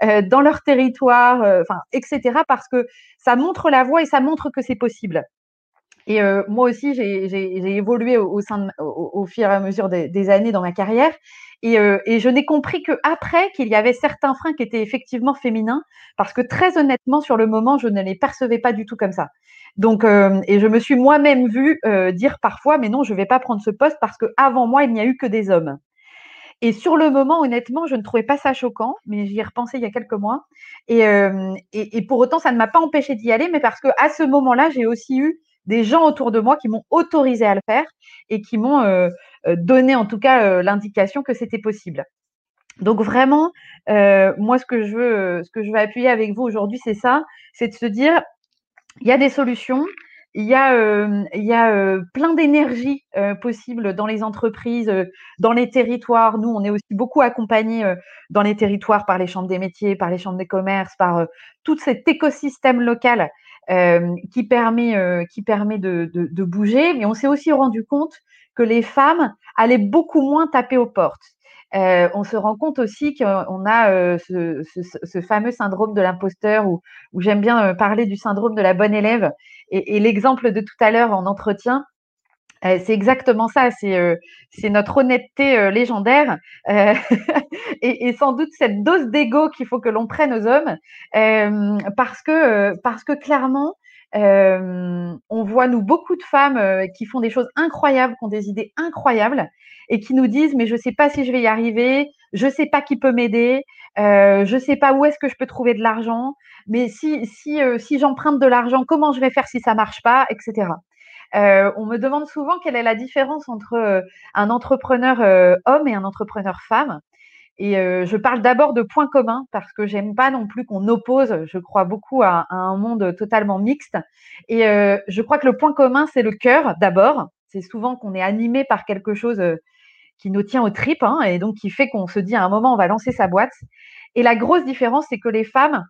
dans leur territoire, etc. Parce que ça montre la voie et ça montre que c'est possible. Et euh, moi aussi, j'ai évolué au, au, fur et à mesure des, années dans ma carrière. Et, euh, je n'ai compris qu'après qu'il y avait certains freins qui étaient effectivement féminins, parce que très honnêtement, sur le moment, je ne les percevais pas du tout comme ça. Donc, euh, et je me suis moi-même vue dire parfois, mais non, je ne vais pas prendre ce poste parce qu'avant moi, il n'y a eu que des hommes. Et sur le moment, honnêtement, je ne trouvais pas ça choquant, mais j'y ai repensé il y a quelques mois. Et, pour autant, ça ne m'a pas empêché d'y aller, mais parce qu'à ce moment-là, j'ai aussi eu des gens autour de moi qui m'ont autorisé à le faire et qui m'ont euh, euh, donné en tout cas euh, l'indication que c'était possible. Donc vraiment, moi ce que je veux, ce que je veux appuyer avec vous aujourd'hui, c'est ça, c'est de se dire, il y a des solutions, il y a, il y a plein d'énergie possible dans les entreprises, dans les territoires. Nous, on est aussi beaucoup accompagnés dans les territoires par les chambres des métiers, par les chambres des commerces, par tout cet écosystème local euh, qui permet, euh, qui permet de, de, bouger. Mais on s'est aussi rendu compte que les femmes allaient beaucoup moins taper aux portes. Euh, on se rend compte aussi qu'on a ce, fameux syndrome de l'imposteur, où, j'aime bien parler du syndrome de la bonne élève. Et, l'exemple de tout à l'heure en entretien, c'est exactement ça, c'est notre honnêteté légendaire et, sans doute cette dose d'ego qu'il faut que l'on prenne aux hommes parce, que, parce que clairement, on voit nous beaucoup de femmes qui font des choses incroyables, qui ont des idées incroyables et qui nous disent mais je sais pas si je vais y arriver, je sais pas qui peut m'aider, euh, je sais pas où est-ce que je peux trouver de l'argent, mais si si euh, si j'emprunte de l'argent, comment je vais faire si ça marche pas, etc. Euh, on me demande souvent quelle est la différence entre euh, un entrepreneur euh, homme et un entrepreneur femme. Et je parle d'abord de points communs parce que j'aime pas non plus qu'on oppose. Je crois beaucoup à, un monde totalement mixte. Et je crois que le point commun, c'est le cœur d'abord. C'est souvent qu'on est animé par quelque chose qui nous tient aux tripes hein, et donc qui fait qu'on se dit à un moment on va lancer sa boîte. Et la grosse différence, c'est que les femmes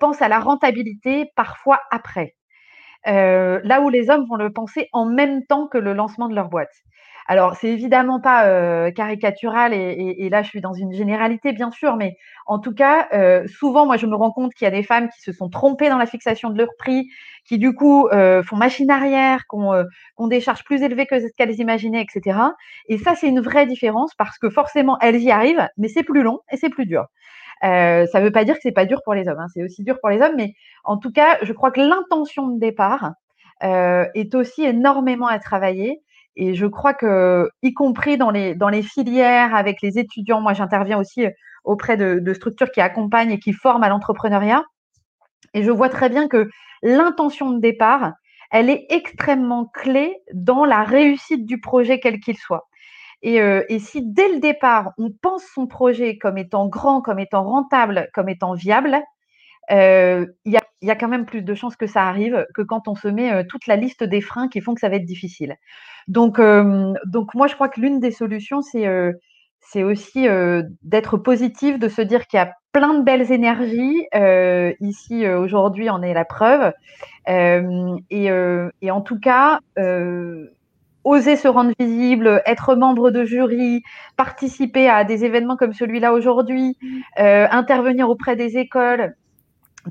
pensent à la rentabilité parfois après, euh, là où les hommes vont le penser en même temps que le lancement de leur boîte. Alors, c'est évidemment pas euh, caricatural et, là, je suis dans une généralité, bien sûr, mais en tout cas, euh, souvent, moi, je me rends compte qu'il y a des femmes qui se sont trompées dans la fixation de leur prix, qui du coup font machine arrière, qui ont, des charges plus élevées que ce qu'elles imaginaient, etc. Et ça, c'est une vraie différence parce que forcément, elles y arrivent, mais c'est plus long et c'est plus dur. Ça ne veut pas dire que c'est pas dur pour les hommes, hein, c'est aussi dur pour les hommes, mais en tout cas, je crois que l'intention de départ est aussi énormément à travailler. Et je crois que, y compris dans les, filières avec les étudiants, moi j'interviens aussi euh, auprès de, structures qui accompagnent et qui forment à l'entrepreneuriat. Et je vois très bien que l'intention de départ, elle est extrêmement clé dans la réussite du projet, quel qu'il soit. Et, euh, et, si dès le départ, on pense son projet comme étant grand, comme étant rentable, comme étant viable, euh, il y, a, quand même plus de chances que ça arrive que quand on se met euh, toute la liste des freins qui font que ça va être difficile. Donc, donc moi, je crois que l'une des solutions, c'est aussi d'être positif, de se dire qu'il y a plein de belles énergies. ici, aujourd'hui, on est la preuve. Et, en tout cas, oser se rendre visible, être membre de jury, participer à des événements comme celui-là aujourd'hui, intervenir auprès des écoles,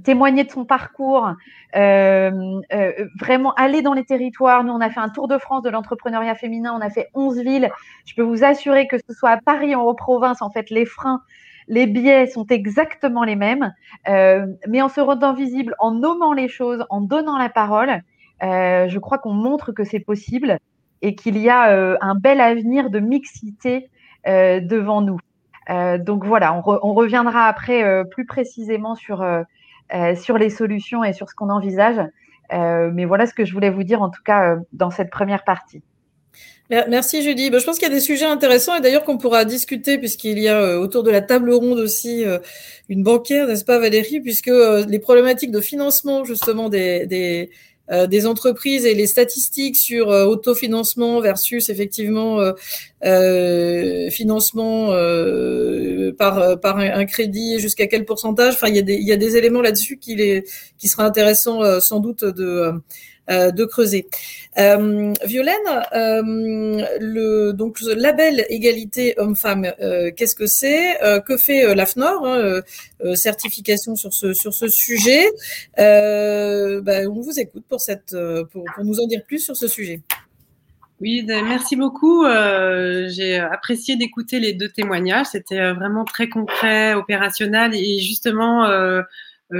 témoigner de son parcours, euh, euh, vraiment aller dans les territoires. Nous, on a fait un tour de France de l'entrepreneuriat féminin, on a fait 11 villes. Je peux vous assurer que ce soit à Paris ou en province, en fait, les freins, les biais sont exactement les mêmes. Euh, mais en se rendant visible, en nommant les choses, en donnant la parole, je crois qu'on montre que c'est possible et qu'il y a un bel avenir de mixité devant nous. donc voilà, on, reviendra après plus précisément sur euh, sur les solutions et sur ce qu'on envisage. Euh, mais voilà ce que je voulais vous dire en tout cas euh, dans cette première partie. Merci Julie. je pense qu'il y a des sujets intéressants et d'ailleurs qu'on pourra discuter puisqu'il y a autour de la table ronde aussi une banquière, n'est-ce pas Valérie, puisque les problématiques de financement justement des, euh, des entreprises et les statistiques sur euh, autofinancement versus effectivement euh, financement par par un, crédit jusqu'à quel pourcentage. Enfin, il y a des il y a des éléments là-dessus qui les qui sera intéressant sans doute de euh, de creuser. Euh, Violaine, euh, le donc label égalité homme-femme, qu'est-ce que c'est Que fait l'AFNOR hein, Certification sur ce sur ce sujet. Ben, on vous écoute pour cette pour, pour nous en dire plus sur ce sujet. Oui, merci beaucoup. Euh, j'ai apprécié d'écouter les deux témoignages. C'était vraiment très concret, opérationnel et justement euh, euh,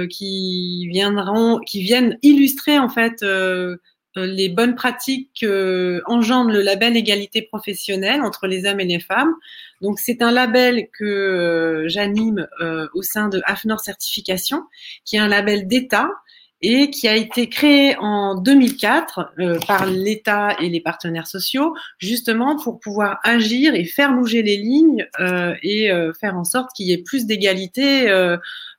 qui viendront, qui viennent illustrer en fait euh, euh, les bonnes pratiques que engendre le label égalité professionnelle entre les hommes et les femmes. Donc c'est un label que j'anime au sein de AFNOR Certification, qui est un label d'État et qui a été créé en 2004 par l'État et les partenaires sociaux, justement pour pouvoir agir et faire bouger les lignes et faire en sorte qu'il y ait plus d'égalité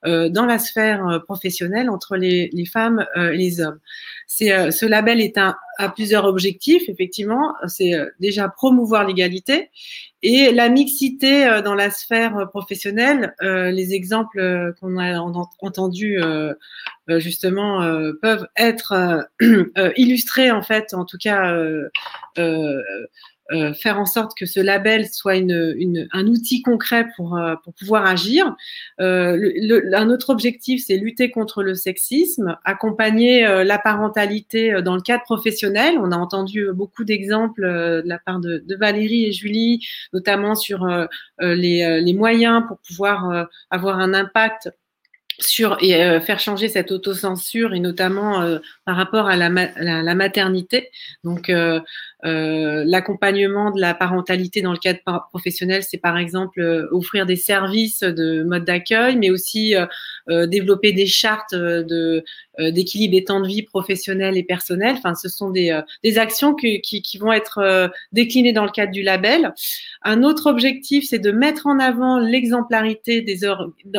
dans la sphère professionnelle entre les, les femmes et les hommes. C'est ce label est un a plusieurs objectifs, effectivement. C'est déjà promouvoir l'égalité et la mixité dans la sphère professionnelle. les exemples qu'on a entendus justement peuvent être illustrés en fait, en tout cas euh, faire en sorte que ce label soit une, une, un outil concret pour, euh, pour pouvoir agir. Euh, le, un autre objectif, c'est lutter contre le sexisme, accompagner euh, la parentalité dans le cadre professionnel. On a entendu beaucoup d'exemples de la part de, de, Valérie et Julie, notamment sur les, les moyens pour pouvoir avoir un impact sur et faire changer cette autocensure et notamment par rapport à la, la, la maternité. Donc euh, l'accompagnement de la parentalité dans le cadre professionnel, c'est par exemple euh, offrir des services de mode d'accueil, mais aussi euh, développer des chartes de d'équilibre des temps de vie professionnels et personnels. Enfin, ce sont des, des actions qui, qui, vont être déclinées dans le cadre du label. Un autre objectif, c'est de mettre en avant l'exemplarité des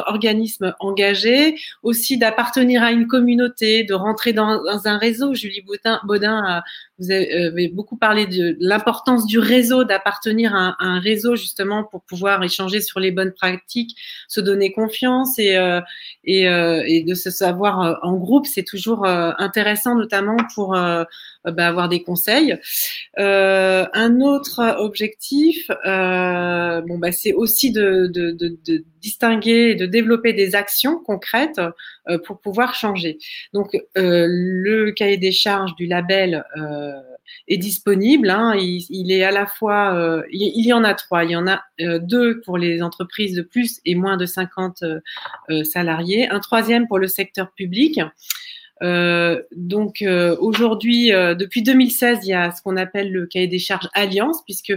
organismes engagés, aussi d'appartenir à une communauté, de rentrer dans, dans un réseau. Julie Baudin, Baudin vous avez beaucoup parlé de l'importance du réseau, d'appartenir à, un réseau justement pour pouvoir échanger sur les bonnes pratiques, se donner confiance et, euh, et, euh, et, de se savoir euh, en groupe, c'est toujours intéressant notamment pour bah, avoir des conseils. un autre objectif, bon bah c'est aussi de, de, de, de, distinguer et de développer des actions concrètes pour pouvoir changer. Donc le cahier des charges du label est disponible. Hein. Il, est à la fois, euh, il, y en a trois. Il y en a euh, deux pour les entreprises de plus et moins de 50 euh, salariés. Un troisième pour le secteur public. Donc aujourd'hui, depuis 2016, il y a ce qu'on appelle le cahier des charges Alliance, puisque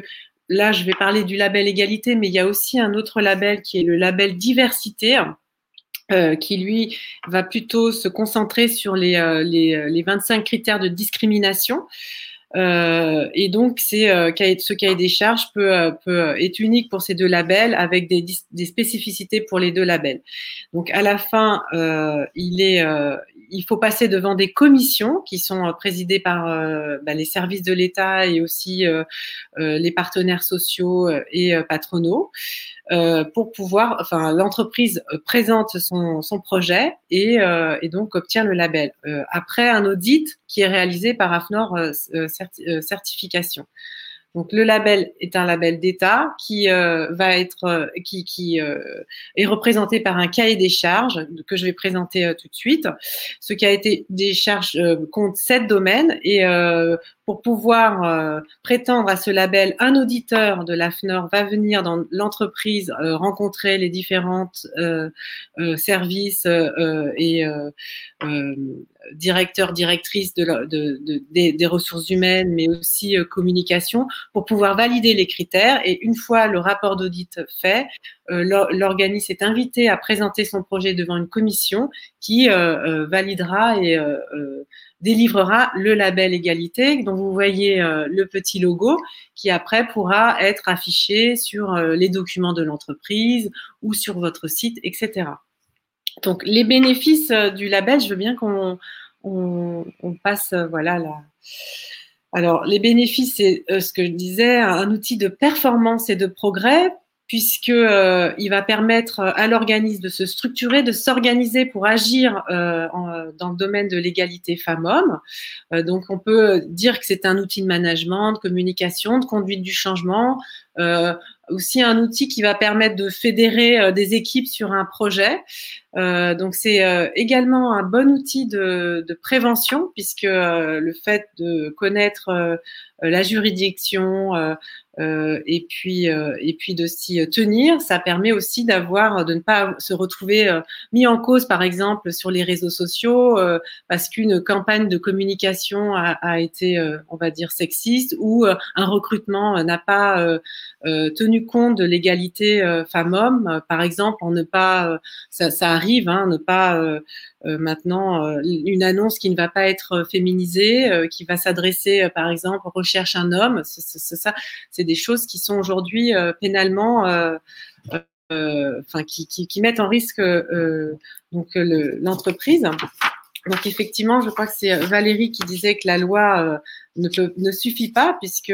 là, je vais parler du label égalité, mais il y a aussi un autre label qui est le label diversité. qui lui va plutôt se concentrer sur les, les, les 25 critères de discrimination. Euh, et donc, euh, ce cahier des charges peut, euh, peut, est unique pour ces deux labels avec des, spécificités pour les deux labels. Donc, à la fin, il faut passer devant des commissions qui sont présidées par bah, les services de l'État et aussi les partenaires sociaux et patronaux. Pour pouvoir, enfin, l'entreprise présente son, projet et, et, donc obtient le label. après un audit qui est réalisé par AFNOR Certification. Donc le label est un label d'État qui euh, va être euh, qui, qui euh, est représenté par un cahier des charges que je vais présenter tout de suite. Ce cahier des charges compte sept domaines et pour pouvoir prétendre à ce label, un auditeur de l'AFNOR va venir dans l'entreprise rencontrer les différentes services et directeur, directrice de, de, de des, des, ressources humaines, mais aussi euh, communication, pour pouvoir valider les critères. Et une fois le rapport d'audit fait, euh, l'organisme est invité à présenter son projet devant une commission qui euh, validera et délivrera le label égalité dont vous voyez le petit logo qui après pourra être affiché sur les documents de l'entreprise ou sur votre site, etc. Donc, les bénéfices euh, du label, je veux bien qu'on on, passe, euh, voilà, là. Alors, les bénéfices, c'est euh, ce que je disais, un outil de performance et de progrès puisque euh, il va permettre à l'organisme de se structurer, de s'organiser pour agir euh, dans le domaine de l'égalité femmes-hommes. Euh, donc, on peut dire que c'est un outil de management, de communication, de conduite du changement, euh, aussi un outil qui va permettre de fédérer euh, des équipes sur un projet. donc, c'est également un bon outil de, de prévention, puisque le fait de connaître la juridiction, euh, et puis euh, et puis de s'y tenir. Ça permet aussi d'avoir de ne pas se retrouver euh, mis en cause, par exemple, sur les réseaux sociaux parce qu'une campagne de communication a, été, on va dire, sexiste ou un recrutement n'a pas tenu compte de l'égalité femmes-hommes. Par exemple, en ne pas, ça, arrive, hein, ne pas maintenant une annonce qui ne va pas être féminisée, qui va s'adresser, par exemple, recherche un homme. C'est ça, des choses qui sont aujourd'hui pénalement enfin, qui, qui, mettent en risque donc l'entreprise. donc effectivement, je crois que c'est Valérie qui disait que la loi ne, peut, ne suffit pas puisque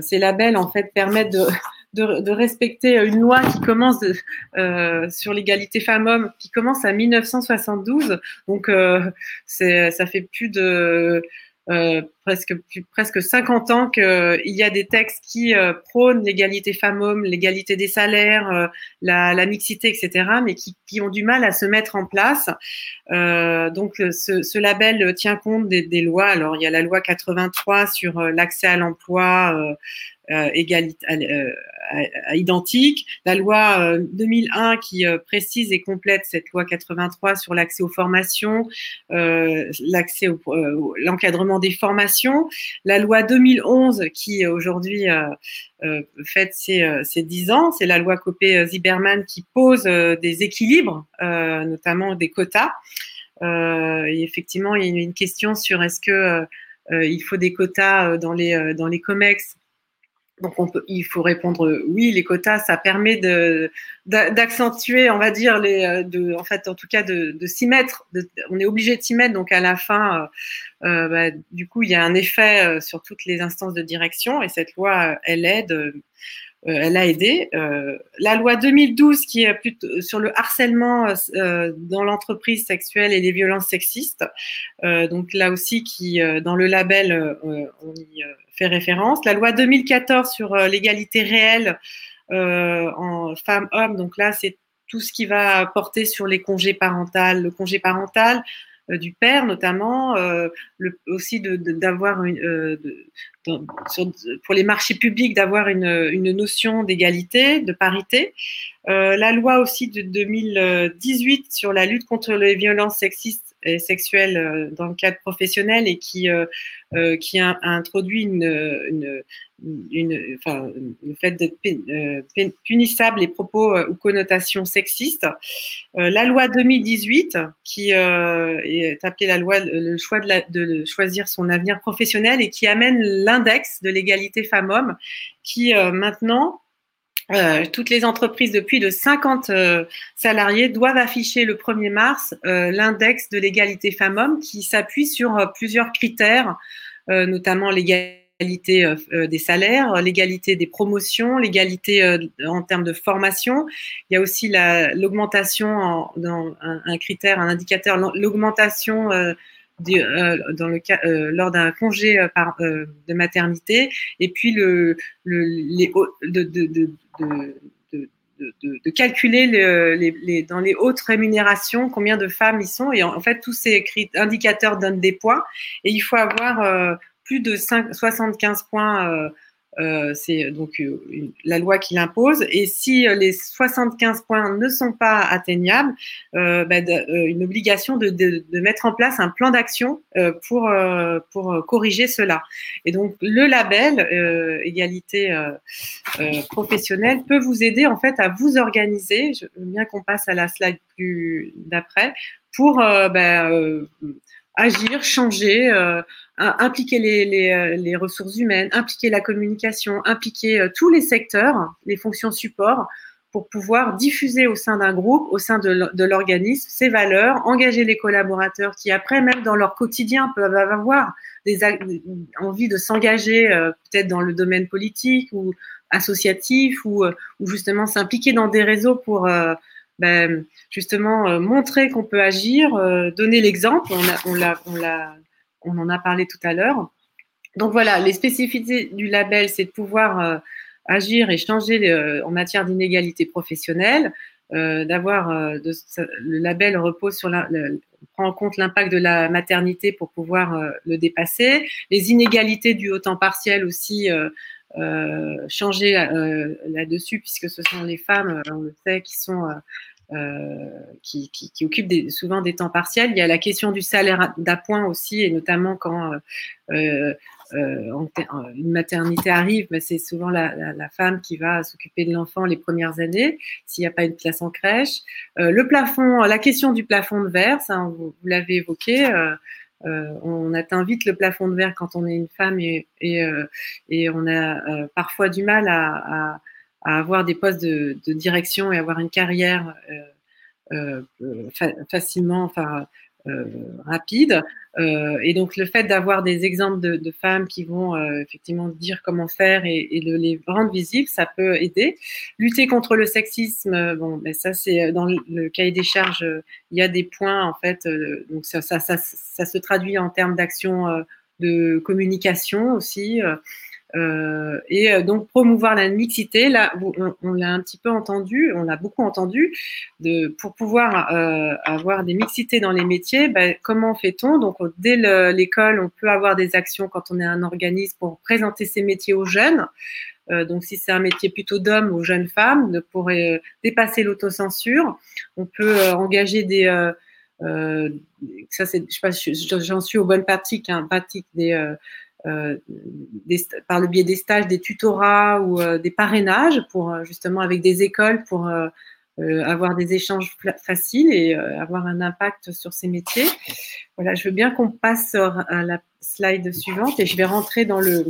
ces labels en fait permettent de de, respecter une loi qui commence euh, sur l'égalité femmes-hommes, qui commence à 1972. Donc, euh, ça fait plus de euh, presque, presque 50 ans qu'il y a des textes qui euh, prônent l'égalité femmes-hommes, l'égalité des salaires, euh, la, la, mixité, etc., mais qui, qui, ont du mal à se mettre en place. donc, ce, ce, label tient compte des, des, lois. Alors, il y a la loi 83 sur l'accès à l'emploi euh, euh, identique. La loi 2001 euh, qui précise et complète cette loi 83 sur l'accès aux formations, l'accès l'encadrement des formations. La loi 2011 qui aujourd'hui fête ses, ses 10 ans, c'est la loi Copé-Ziberman qui pose des équilibres, notamment des quotas. et effectivement, il y a une question sur est-ce que il faut des quotas dans les dans les comex donc il faut répondre oui, les quotas, ça permet d'accentuer, on va dire euh, en fait, en tout cas de, s'y mettre. on est obligé de s'y mettre, donc à la fin, euh, euh bah, du coup, il y a un effet euh, sur toutes les instances de direction et cette loi, elle aide. Elle a aidé. la loi 2012 qui est plutôt sur le harcèlement dans l'entreprise sexuelle et les violences sexistes. donc là aussi, qui dans le label, on y référence. La loi 2014 sur euh, l'égalité réelle euh, en femmes-hommes, donc là, c'est tout ce qui va porter sur les congés parentaux, le congé parental euh, du père notamment, le, aussi d'avoir une, pour les marchés publics d'avoir une, une, notion d'égalité, de parité. la loi aussi de 2018 sur la lutte contre les violences sexistes et sexuelle dans le cadre professionnel et qui euh, qui a, introduit une, une, enfin, le fait d'être euh, punissable les propos euh, ou connotations sexistes. la loi 2018, qui est appelée la loi le choix de, de, choisir son avenir professionnel et qui amène l'index de l'égalité femmes-hommes, qui maintenant euh, toutes les entreprises de plus de 50 salariés doivent afficher le 1er mars euh, l'index de l'égalité femmes-hommes qui s'appuie sur plusieurs critères euh, notamment l'égalité euh, euh, des salaires, l'égalité des promotions, l'égalité en termes de formation. Il y a aussi l'augmentation un, critère, un indicateur, l'augmentation dans le cas, lors d'un congé par, de maternité, et puis le, le les, de, de, de, de, de, calculer les, les, dans les hautes rémunérations combien de femmes ils sont. Et en, fait, tous ces indicateurs donnent des points. Et il faut avoir euh, plus de 5, 75 points euh, euh, c'est donc euh, la loi qui l'impose. Et si euh, les 75 points ne sont pas atteignables, bah, une obligation de, mettre en place un plan d'action pour, corriger cela. Et donc le label égalité professionnelle peut vous aider en fait à vous organiser. Je veux bien qu'on passe à la slide d'après pour bah, agir, changer, euh, impliquer les, les, euh, les, ressources humaines, impliquer la communication, impliquer euh, tous les secteurs, les fonctions support pour pouvoir diffuser au sein d'un groupe, au sein de l'organisme, ces valeurs, engager les collaborateurs qui après, même dans leur quotidien, peuvent avoir des envie de s'engager peut-être dans le domaine politique ou associatif ou, ou justement s'impliquer dans des réseaux pour ben, justement euh, montrer qu'on peut agir, euh, donner l'exemple. On, on, on, en a parlé tout à l'heure. Donc voilà, les spécificités du label, c'est de pouvoir euh, agir et changer en matière d'inégalité professionnelle, d'avoir le label repose sur prend en compte l'impact de la maternité pour pouvoir le dépasser, les inégalités du haut temps partiel aussi. changer là-dessus puisque ce sont les femmes, on le sait, qui sont euh, qui, qui, qui, occupent souvent des temps partiels. Il y a la question du salaire d'appoint aussi, et notamment quand euh, euh, une maternité arrive, mais c'est souvent la, femme qui va s'occuper de l'enfant les premières années, s'il n'y a pas une place en crèche. Euh, le plafond, la question du plafond de verre, ça, vous, l'avez évoqué. Euh, on atteint vite le plafond de verre quand on est une femme et, on a parfois du mal à à avoir des postes de, direction et avoir une carrière facilement, enfin euh, rapide. Euh, et donc le fait d'avoir des exemples de, femmes qui vont euh, effectivement dire comment faire et, de les rendre visibles, ça peut aider. Lutter contre le sexisme, bon, ben, ça c'est dans le, cahier des charges, il y a des points en fait. donc ça, ça, ça, se traduit en termes d'action de communication aussi. Euh, et euh, donc promouvoir la mixité, là, on, l'a un petit peu entendu, on l'a beaucoup entendu, pour pouvoir euh, avoir des mixités dans les métiers, ben, comment fait-on? Donc dès l'école, on peut avoir des actions quand on est un organisme pour présenter ces métiers aux jeunes. donc si c'est un métier plutôt d'hommes aux jeunes femmes, de, pour dépasser l'autocensure, on peut engager des ça c'est, je j'en suis aux bonnes pratiques, hein, pratiques des euh, par le biais des stages, des tutorats ou euh, des parrainages pour euh, justement avec des écoles pour avoir des échanges faciles et avoir un impact sur ces métiers. Voilà, je veux bien qu'on passe à la slide suivante et je vais rentrer dans le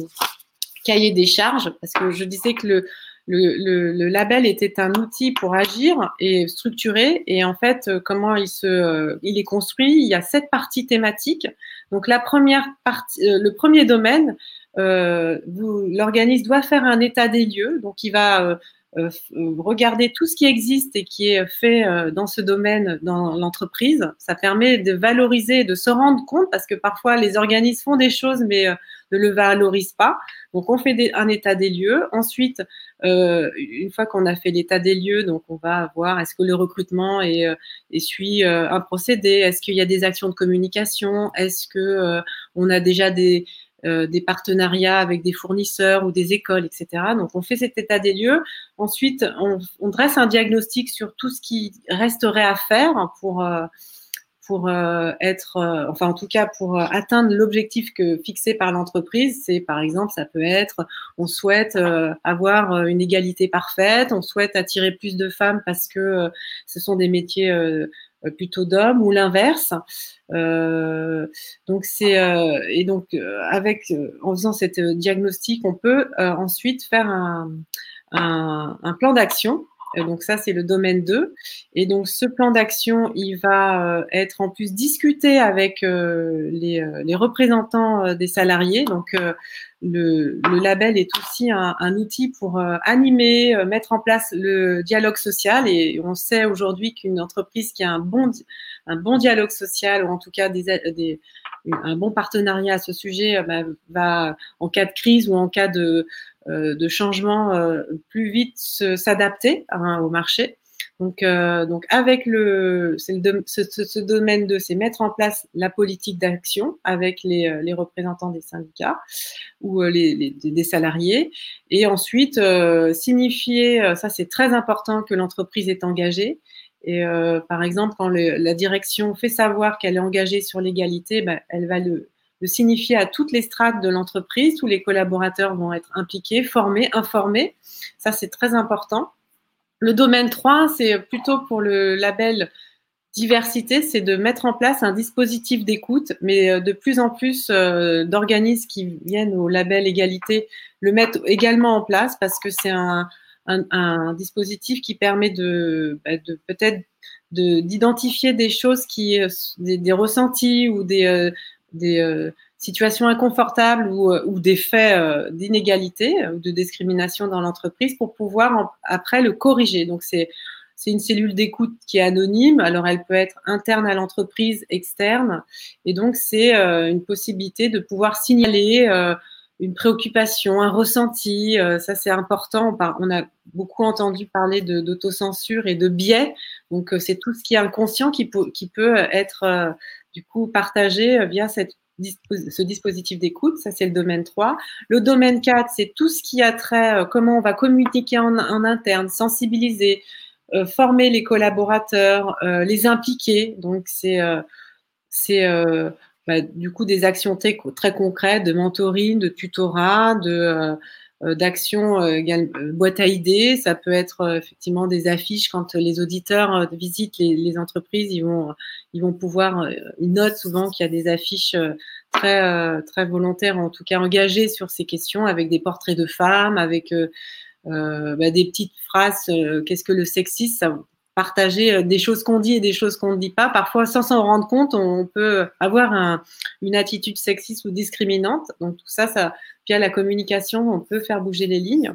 cahier des charges parce que je disais que le, le, le, label était un outil pour agir et structurer. Et en fait, comment il, se, il est construit Il y a sept parties thématiques. Donc la première partie, euh, le premier domaine, euh, l'organisme doit faire un état des lieux. Donc il va euh, regarder tout ce qui existe et qui est fait euh, dans ce domaine dans l'entreprise. Ça permet de valoriser, de se rendre compte parce que parfois les organismes font des choses mais euh, ne le valorisent pas. Donc on fait un état des lieux. Ensuite, une fois qu'on a fait l'état des lieux, donc on va voir est-ce que le recrutement est, suit un procédé, est-ce qu'il y a des actions de communication, est-ce que on a déjà des euh, des partenariats avec des fournisseurs ou des écoles, etc. Donc, on fait cet état des lieux. Ensuite, on, dresse un diagnostic sur tout ce qui resterait à faire pour, euh, pour euh, être, enfin, en tout cas, pour atteindre l'objectif fixé par l'entreprise. C'est, par exemple, ça peut être, on souhaite avoir une égalité parfaite, on souhaite attirer plus de femmes parce que ce sont des métiers plutôt d'hommes ou l'inverse. Euh, donc c'est euh, et donc euh, avec en faisant cette diagnostic, on peut ensuite faire un, un, un plan d'action donc ça, c'est le domaine 2. Et donc ce plan d'action, il va être en plus discuté avec les, les, représentants des salariés. Donc le, le, label est aussi un, un outil pour animer, mettre en place le dialogue social. Et on sait aujourd'hui qu'une entreprise qui a un bon, un bon dialogue social, ou en tout cas des, des, un bon partenariat à ce sujet, bah, va, en cas de crise ou en cas de, euh, de changement euh, plus vite s'adapter hein, au marché. Donc, euh, donc avec le, le ce, domaine de, c'est mettre en place la politique d'action avec les, les, représentants des syndicats ou les des salariés, et ensuite euh, signifier, ça c'est très important que l'entreprise est engagée. Et euh, par exemple, quand le, la direction fait savoir qu'elle est engagée sur l'égalité, ben, elle va le, de signifier à toutes les strates de l'entreprise, tous les collaborateurs vont être impliqués, formés, informés. Ça, c'est très important. Le domaine 3, c'est plutôt pour le label diversité, c'est de mettre en place un dispositif d'écoute, mais euh, de plus en plus euh, d'organismes qui viennent au label égalité le mettent également en place parce que c'est un, dispositif qui permet de, bah, peut-être d'identifier des choses qui, euh, des, ressentis ou des, des situations inconfortables ou, euh, ou des faits euh, d'inégalité ou de discrimination dans l'entreprise pour pouvoir après le corriger. Donc c'est c'est une cellule d'écoute qui est anonyme. Alors, elle peut être interne à l'entreprise, externe. Et donc, c'est une possibilité de pouvoir signaler une préoccupation, un ressenti. ça, c'est important. On, a beaucoup entendu parler d'autocensure et de biais. Donc, c'est tout ce qui est inconscient qui peut, qui peut être du coup partagé euh, via cette, ce dispositif d'écoute. Ça, c'est le domaine 3. Le domaine 4, c'est tout ce qui a trait, euh, comment on va communiquer en, interne, sensibiliser, euh, former les collaborateurs, les impliquer. Donc, c'est c'est bah, du coup des actions très, très, concrètes de mentoring, de tutorat, de euh, d'actions euh, euh, boîte à idées. Ça peut être effectivement des affiches quand les auditeurs visitent les, les, entreprises, ils vont, ils vont pouvoir, ils notent souvent qu'il y a des affiches très, très volontaires, en tout cas engagées sur ces questions, avec des portraits de femmes, avec bah, des petites phrases. Qu'est-ce que le sexisme ça, Partager des choses qu'on dit et des choses qu'on ne dit pas. Parfois, sans s'en rendre compte, on peut avoir une attitude sexiste ou discriminante. Donc tout ça, via la communication, on peut faire bouger les lignes.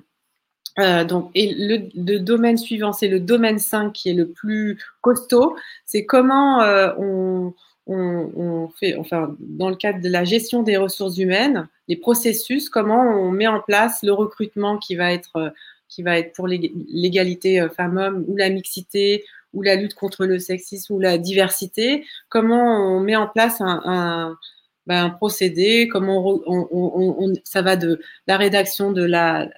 Euh, donc, et le, domaine suivant, c'est le domaine 5 qui est le plus costaud. C'est comment euh, on, on, fait, enfin, dans le cadre de la gestion des ressources humaines, les processus, comment on met en place le recrutement qui va être, qui va être pour l'égalité euh, femmes-hommes ou la mixité ou la lutte contre le sexisme ou la diversité, comment on met en place un, ben, procédé, comment ça va de la rédaction de la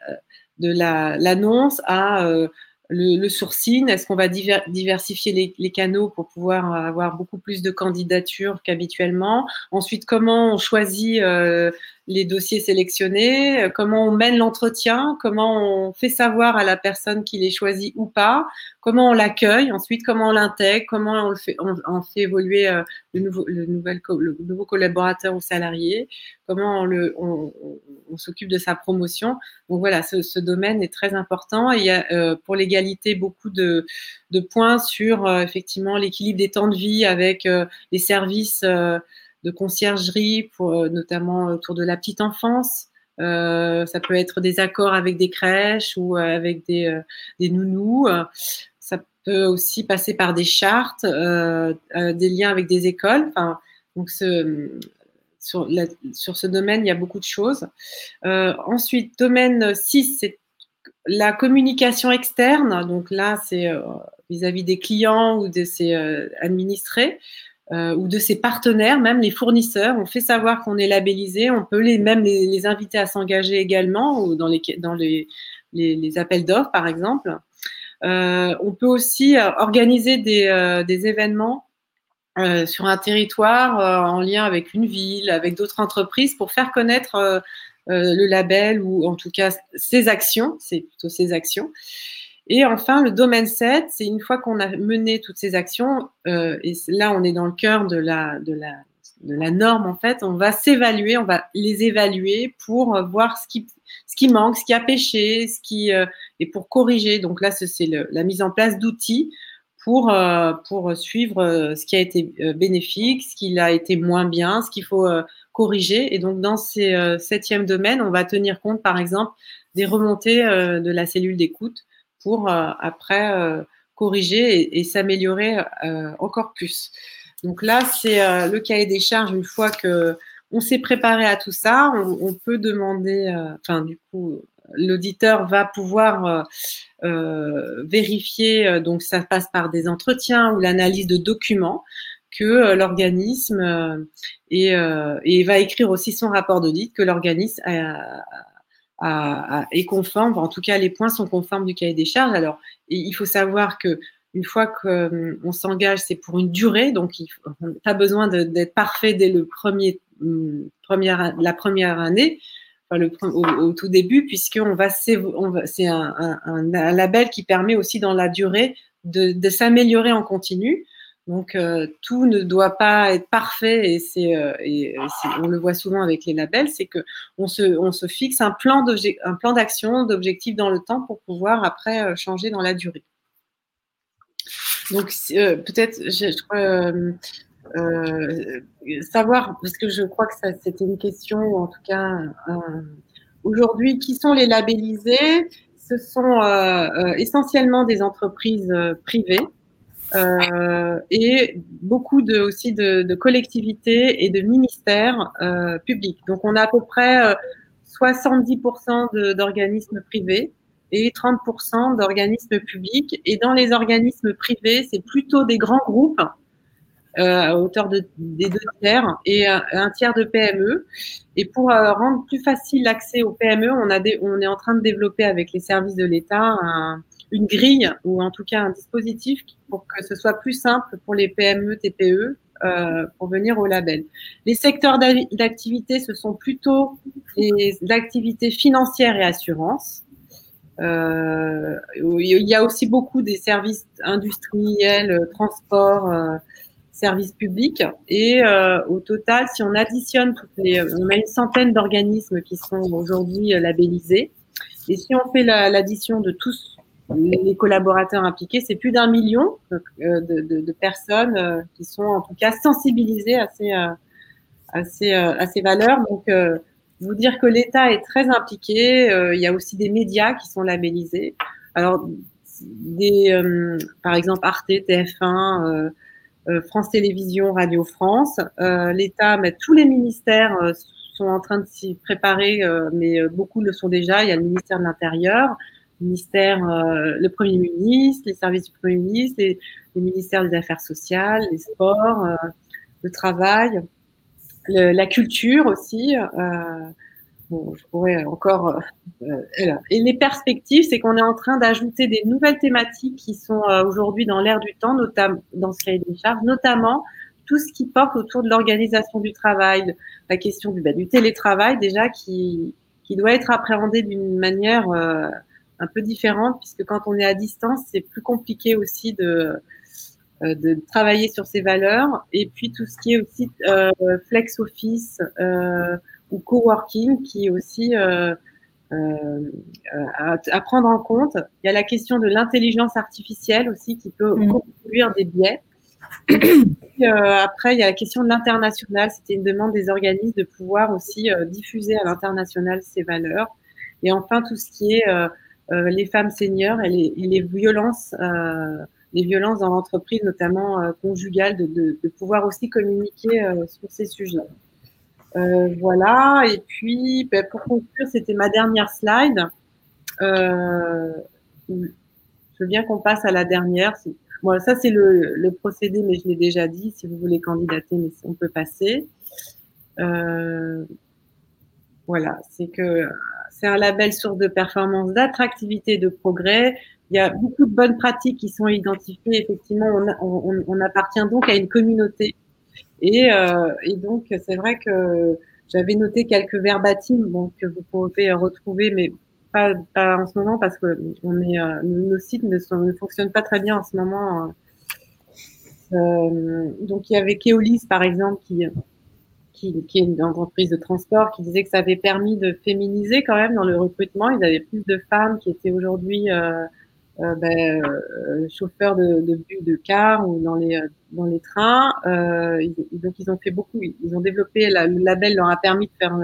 de l'annonce à euh, le, le, sourcing. Est-ce qu'on va diversifier les, canaux pour pouvoir avoir beaucoup plus de candidatures qu'habituellement? Ensuite, comment on choisit euh, les dossiers sélectionnés, euh, comment on mène l'entretien, comment on fait savoir à la personne qu'il est choisi ou pas, comment on l'accueille, ensuite comment on l'intègre, comment on, le fait, on, fait évoluer euh, le, nouveau, le, nouvel, le nouveau collaborateur ou salarié, comment on, le, on, s'occupe de sa promotion. Donc voilà, ce, ce, domaine est très important. il y a euh, pour l'égalité beaucoup de, de, points sur effectivement l'équilibre des temps de vie avec les services de conciergerie, pour, euh, notamment autour de la petite enfance. Euh, ça peut être des accords avec des crèches ou euh, avec des, des nounous. Ça peut aussi passer par des chartes, des liens avec des écoles. Donc ce, sur, sur, ce domaine, il y a beaucoup de choses. ensuite, domaine 6, c'est la communication externe. Donc là, c'est vis-à-vis des clients ou de ses administrés euh, ou de ses partenaires, même les fournisseurs. On fait savoir qu'on est labellisé. On peut les, même les, les inviter à s'engager également ou dans les, dans les, les, appels d'offres, par exemple. Euh, on peut aussi euh, organiser des, euh, des événements euh, sur un territoire en lien avec une ville, avec d'autres entreprises pour faire connaître le label ou en tout cas ses actions, c'est plutôt ses actions. Et enfin, le domaine 7, c'est une fois qu'on a mené toutes ces actions, euh, et là on est dans le cœur de la, norme en fait, on va s'évaluer, on va les évaluer pour voir ce qui, manque, ce qui a péché, ce qui, euh, et pour corriger. Donc là, c'est la mise en place d'outils pour, euh, pour suivre ce qui a été bénéfique, ce qui a été moins bien, ce qu'il faut corriger. Et donc dans ces septièmes domaines, on va tenir compte par exemple des remontées de la cellule d'écoute pour euh, après euh, corriger et, s'améliorer euh, encore plus. Donc là, c'est le cahier des charges. Une fois que on s'est préparé à tout ça, on, peut demander, enfin du coup, l'auditeur va pouvoir vérifier, donc ça passe par des entretiens ou l'analyse de documents que l'organisme et, et, va écrire aussi son rapport d'audit que l'organisme a, est conforme, en tout cas les points sont conformes du cahier des charges. Alors, il faut savoir que une fois qu'on hum, s'engage, c'est pour une durée, donc il n'a pas besoin d'être parfait dès le premier, hum, première, la première année, au, tout début, puisqu'on va, c'est un, label qui permet aussi dans la durée de s'améliorer en continu. Donc euh, tout ne doit pas être parfait et c'est euh, on le voit souvent avec les labels, c'est que on se, on se fixe un plan un plan d'action, d'objectifs dans le temps pour pouvoir après euh, changer dans la durée. Donc peut-être je, savoir parce que je crois que c'était une question en tout cas aujourd'hui qui sont les labellisés? Ce sont essentiellement des entreprises privées euh, et beaucoup de, aussi de, collectivités et de ministères euh, publics. Donc on a à peu près 70% euh, d'organismes privés et 30% d'organismes publics. Et dans les organismes privés, c'est plutôt des grands groupes à hauteur de, des deux tiers et un, tiers de PME. Et pour euh, rendre plus facile l'accès aux PME, on, a des, on est en train de développer avec les services de l'État un, une grille ou en tout cas un dispositif pour que ce soit plus simple pour les PME, TPE euh, pour venir au label. Les secteurs d'activité, ce sont plutôt les activités financières et assurances. Euh, il y a aussi beaucoup des services industriels, transport, euh, services publics. Et euh, au total, si on additionne toutes les, on a une centaine d'organismes qui sont aujourd'hui labellisés Et si on fait l'addition de tous les collaborateurs impliqués, c'est plus d'un million de, de, personnes qui sont en tout cas sensibilisées à ces, à ces, à ces valeurs. Donc, vous dire que l'État est très impliqué. il y a aussi des médias qui sont labellisés. Alors, des, euh, par exemple Arte, TF1, euh, euh, France Télévisions, Radio France. L'État, mais tous les ministères sont en train de s'y préparer, mais beaucoup le sont déjà. Il y a le ministère de l'Intérieur, le ministère, le Premier ministre, les services du Premier ministre, les, les ministères des Affaires sociales, les sports, le travail, le, la culture aussi. Euh, bon, je pourrais encore. Euh, euh et les perspectives, c'est qu'on est en train d'ajouter des nouvelles thématiques qui sont euh, aujourd'hui dans l'air du temps, notamment dans ce cahier des charges, notamment tout ce qui porte autour de l'organisation du travail, la question du, bah, du télétravail déjà qui, qui doit être appréhendé d'une manière euh, un peu différente, puisque quand on est à distance, c'est plus compliqué aussi de, de travailler sur ces valeurs. Et puis tout ce qui est aussi flex office, ou coworking qui aussi euh, euh, à, à, prendre en compte. Il y a la question de l'intelligence artificielle aussi qui peut mmh. conduire des biais. euh, après, il y a la question de l'international. C'était une demande des organismes de pouvoir aussi euh, diffuser à l'international ces valeurs. Et enfin, tout ce qui est euh, euh les femmes seniors et les, et les violences, les violences dans l'entreprise, notamment conjugales, de, de, de, pouvoir aussi communiquer sur ces sujets. Euh, voilà, et puis ben, pour conclure, c'était ma dernière slide. Euh, je veux bien qu'on passe à la dernière. Bon, ça, c'est le, procédé, mais je l'ai déjà dit. Si vous voulez candidater, mais on peut passer. Euh, voilà, c'est que c'est un label source de performance, d'attractivité, de progrès. Il y a beaucoup de bonnes pratiques qui sont identifiées. Effectivement, on, on appartient donc à une communauté et, euh, et donc, c'est vrai que j'avais noté quelques verbatims que vous pouvez retrouver, mais pas, en ce moment parce que euh, nos sites ne, fonctionnent pas très bien en ce moment. Euh, donc, il y avait Keolis, par exemple, qui, qui, est une entreprise de transport, qui disait que ça avait permis de féminiser quand même dans le recrutement. Ils avaient plus de femmes qui étaient aujourd'hui euh, ben, euh, chauffeurs de, de bus de car ou dans les euh, dans les trains. Ils, donc ils ont fait beaucoup. Ils ont développé la, le label leur a permis de faire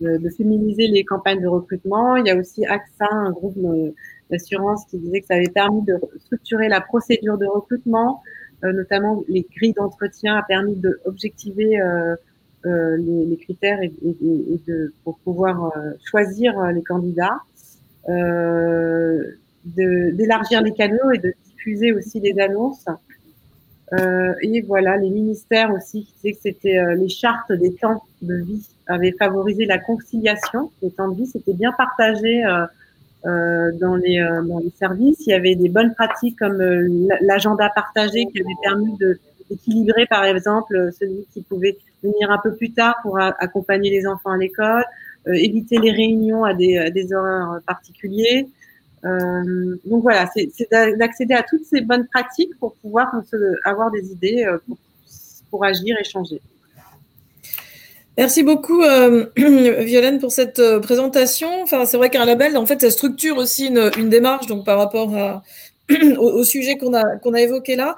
de, de, féminiser les campagnes de recrutement. Il y a aussi AXA, un groupe d'assurance qui disait que ça avait permis de structurer la procédure de recrutement, notamment les grilles d'entretien a permis d'objectiver euh, euh, les, les, critères et, et, de pour pouvoir choisir les candidats. Euh, d'élargir les canaux et de diffuser aussi les annonces. Euh, et voilà, les ministères aussi qui disaient que c'était euh, les chartes des temps de vie avaient favorisé la conciliation des temps de vie. C'était bien partagé euh, euh dans, les, euh, dans les services. Il y avait des bonnes pratiques comme l'agenda partagé qui avait permis d'équilibrer, par exemple, celui qui pouvait venir un peu plus tard pour accompagner les enfants à l'école, éviter les réunions à des, à des horaires particuliers. Euh, donc voilà, c'est d'accéder à toutes ces bonnes pratiques pour pouvoir avoir des idées euh, pour, agir et changer. Merci beaucoup, euh, Violaine, pour cette présentation. Enfin, c'est vrai qu'un label, en fait, ça structure aussi une, démarche, donc par rapport au, au, sujet qu'on a qu'on a évoqué là.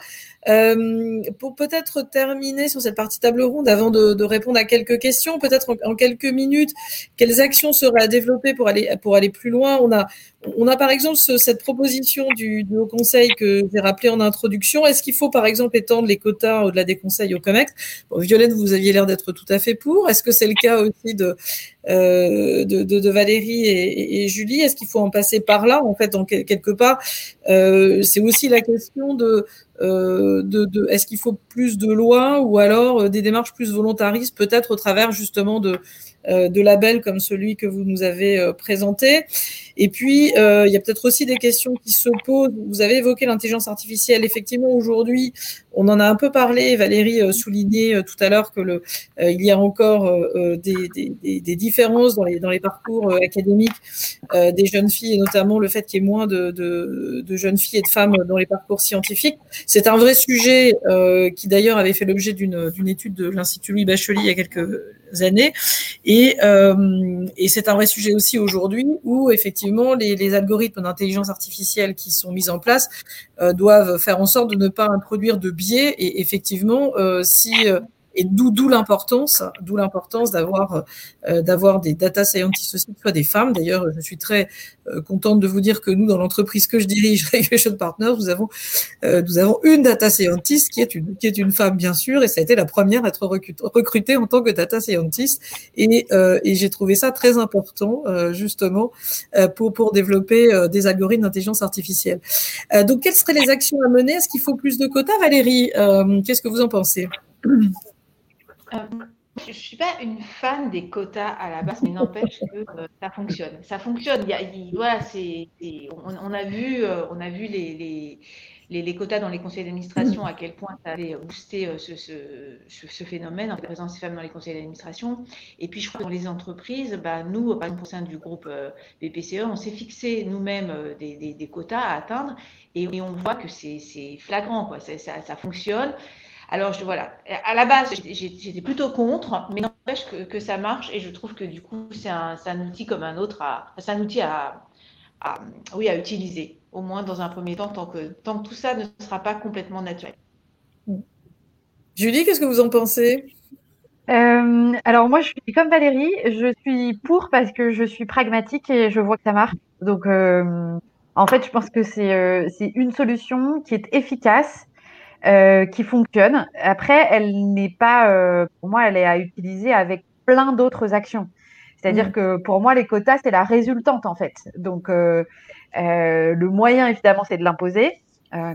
Euh, pour peut-être terminer sur cette partie table ronde, avant de, de répondre à quelques questions, peut-être en, quelques minutes, quelles actions seraient à développer pour aller pour aller plus loin? On a on a par exemple ce, cette proposition du, du, Haut Conseil que j'ai rappelé en introduction. Est-ce qu'il faut par exemple étendre les quotas au-delà des conseils au COMEX? Bon, Violaine, vous aviez l'air d'être tout à fait pour. Est-ce que c'est le cas aussi de, euh, de, de, de, Valérie et, et, Julie? Est-ce qu'il faut en passer par là En fait, en quelque part, euh, c'est aussi la question de de, de est-ce qu'il faut plus de lois ou alors euh, des démarches plus volontaristes, peut-être au travers justement de, euh, de labels comme celui que vous nous avez présenté. Et puis, euh, il y a peut-être aussi des questions qui se posent. Vous avez évoqué l'intelligence artificielle. Effectivement, aujourd'hui, on en a un peu parlé. Valérie euh, soulignait euh, tout à l'heure que le, il y a encore des, des, des, différences dans les, dans les parcours académiques des jeunes filles, et notamment le fait qu'il y ait moins de, de, de, jeunes filles et de femmes dans les parcours scientifiques. C'est un vrai sujet qui d'ailleurs avait fait l'objet d'une étude de l'Institut Louis Bachelier il y a quelques années. Euh, et c'est un vrai sujet aussi aujourd'hui où effectivement les, algorithmes d'intelligence artificielle qui sont mis en place euh, doivent faire en sorte de ne pas introduire de biais. Et effectivement, euh, si et d'où l'importance, d'où l'importance d'avoir euh, d'avoir des data scientists aussi, soit des femmes. D'ailleurs, je suis très euh, contente de vous dire que nous, dans l'entreprise que je dirige, Regulation Partners, nous avons euh, nous avons une data scientist qui est une qui est une femme bien sûr, et ça a été la première à être recrutée en tant que data scientist. Et et j'ai trouvé ça très important justement pour pour développer des algorithmes d'intelligence artificielle. donc, quelles seraient les actions à mener? Est-ce qu'il faut plus de quotas, Valérie? Qu'est-ce que vous en pensez? euh, je ne suis pas une fan des quotas à la base, mais n'empêche que euh, ça fonctionne. Ça fonctionne. voilà, on, a vu, euh, on a vu les, quotas dans les conseils d'administration, à quel point ça avait boosté ce, phénomène, la présence des femmes dans les conseils d'administration. Et puis, je crois que dans les entreprises, bah, nous, par exemple, au sein du groupe BPCE, on s'est fixé nous-mêmes des, quotas à atteindre et, on voit que c'est, flagrant, quoi. Ça fonctionne. Alors je, voilà, à la base, j'étais plutôt contre, mais n'empêche que, que, ça marche et je trouve que du coup, c'est un, un, outil comme un autre, c'est un outil à, oui, à utiliser, au moins dans un premier temps, tant que, tant que tout ça ne sera pas complètement naturel. Julie, qu'est-ce que vous en pensez? Euh, alors moi, je suis comme Valérie, je suis pour parce que je suis pragmatique et je vois que ça marche. Donc, euh, en fait, je pense que c'est euh, c'est une solution qui est efficace euh, qui fonctionne. Après, elle n'est pas, euh, pour moi, elle est à utiliser avec plein d'autres actions. C'est-à-dire mm. que pour moi, les quotas, c'est la résultante en fait. Donc, euh, le moyen, évidemment, c'est de l'imposer.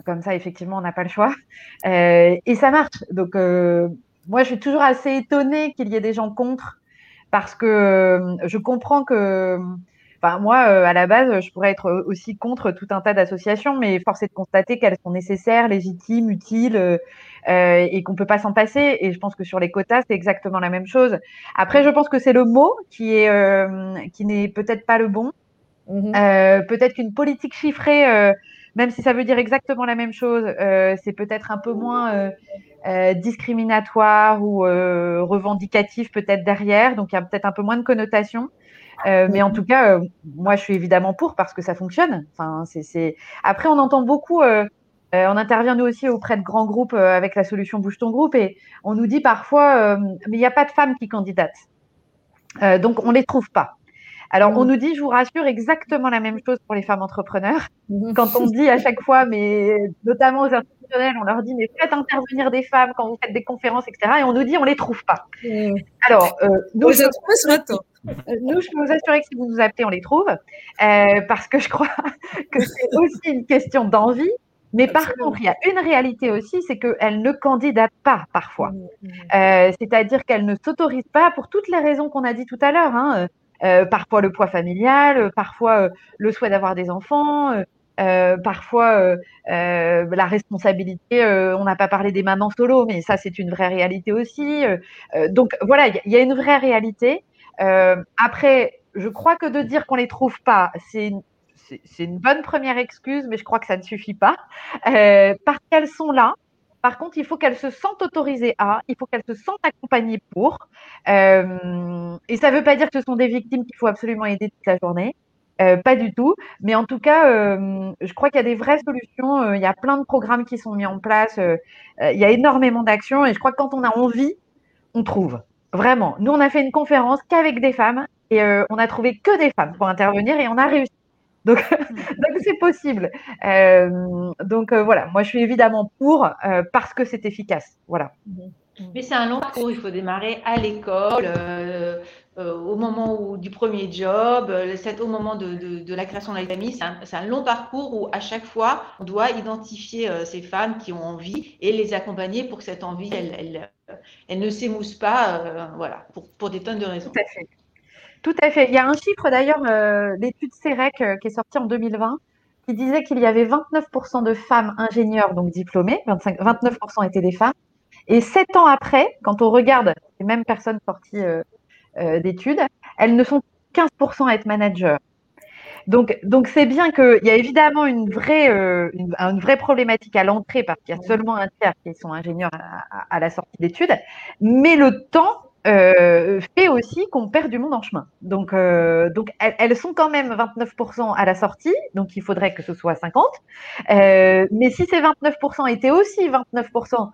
Comme ça, effectivement, on n'a pas le choix. et ça marche. Donc, moi, je suis toujours assez étonnée qu'il y ait des gens contre parce que je comprends que moi, euh, à la base, je pourrais être aussi contre tout un tas d'associations, mais force est de constater qu'elles sont nécessaires, légitimes, utiles euh, euh, et qu'on peut pas s'en passer. Et je pense que sur les quotas, c'est exactement la même chose. Après, je pense que c'est le mot qui est qui n'est peut-être pas le bon. Mmh peut-être qu'une politique chiffrée, même si ça veut dire exactement la même chose, c'est peut-être un peu moins discriminatoire ou revendicatif peut-être derrière. Donc il y a peut-être un peu moins de connotation. Euh, mais en tout cas, euh, moi, je suis évidemment pour parce que ça fonctionne. Enfin, c'est, Après, on entend beaucoup. Euh, on intervient nous aussi auprès de grands groupes avec la solution Bouge ton groupe et on nous dit parfois, mais il n'y a pas de femmes qui candidatent. donc, on ne les trouve pas. Alors, on mmh. nous dit, je vous rassure, exactement la même chose pour les femmes entrepreneurs. Mmh. Quand on dit à chaque fois, mais notamment aux institutionnels, on leur dit, mais faites intervenir des femmes quand vous faites des conférences, etc. Et on nous dit, on les trouve pas. Mmh. Alors, nous, je... matin. Nous, je peux vous assurer que si vous nous appelez, on les trouve, euh, parce que je crois que c'est aussi une question d'envie. Mais par contre, il y a une réalité aussi, c'est qu'elles ne candidatent pas parfois. Euh, c'est-à-dire qu'elles ne s'autorisent pas pour toutes les raisons qu'on a dit tout à l'heure. Hein. Euh, parfois le poids familial, parfois le souhait d'avoir des enfants, parfois la responsabilité. on n'a pas parlé des mamans solo, mais ça c'est une vraie réalité aussi. donc voilà, il y, a une vraie réalité. Euh, après, je crois que de dire qu'on les trouve pas, c'est une, bonne première excuse, mais je crois que ça ne suffit pas. Euh, parce qu'elles sont là. Par contre, il faut qu'elles se sentent autorisées à, il faut qu'elles se sentent accompagnées pour. Euh, et ça ne veut pas dire que ce sont des victimes qu'il faut absolument aider toute la journée. Euh, pas du tout. Mais en tout cas, euh, je crois qu'il y a des vraies solutions. Il y a plein de programmes qui sont mis en place. Il y a énormément d'actions. Et je crois que quand on a envie, on trouve. Vraiment. Nous, on a fait une conférence qu'avec des femmes et on a trouvé que des femmes pour intervenir et on a réussi. Donc, c'est possible. Euh, donc euh, voilà, moi je suis évidemment pour parce que c'est efficace. Voilà. Mais c'est un long parcours. Il faut démarrer à l'école, au moment où, du premier job, au moment de, la création de la C'est un, long parcours où à chaque fois on doit identifier ces femmes qui ont envie et les accompagner pour que cette envie elle, elle, elle ne s'émousse pas, euh, voilà, pour, pour, des tonnes de raisons. Tout à fait. Tout à fait. Il y a un chiffre d'ailleurs, l'étude CEREC qui est sortie en 2020, qui disait qu'il y avait 29% de femmes ingénieurs donc diplômées, 25, 29% étaient des femmes. Et sept ans après, quand on regarde les mêmes personnes sorties d'études, elles ne sont 15% à être managers. Donc, donc c'est bien qu'il y a évidemment une vraie, euh, une, vraie problématique à l'entrée parce qu'il y a seulement un tiers qui sont ingénieurs à, la sortie d'études, mais le temps euh, fait aussi qu'on perd du monde en chemin. Donc, euh, donc elles, sont quand même 29% à la sortie, donc il faudrait que ce soit 50. mais si ces 29% étaient aussi 29%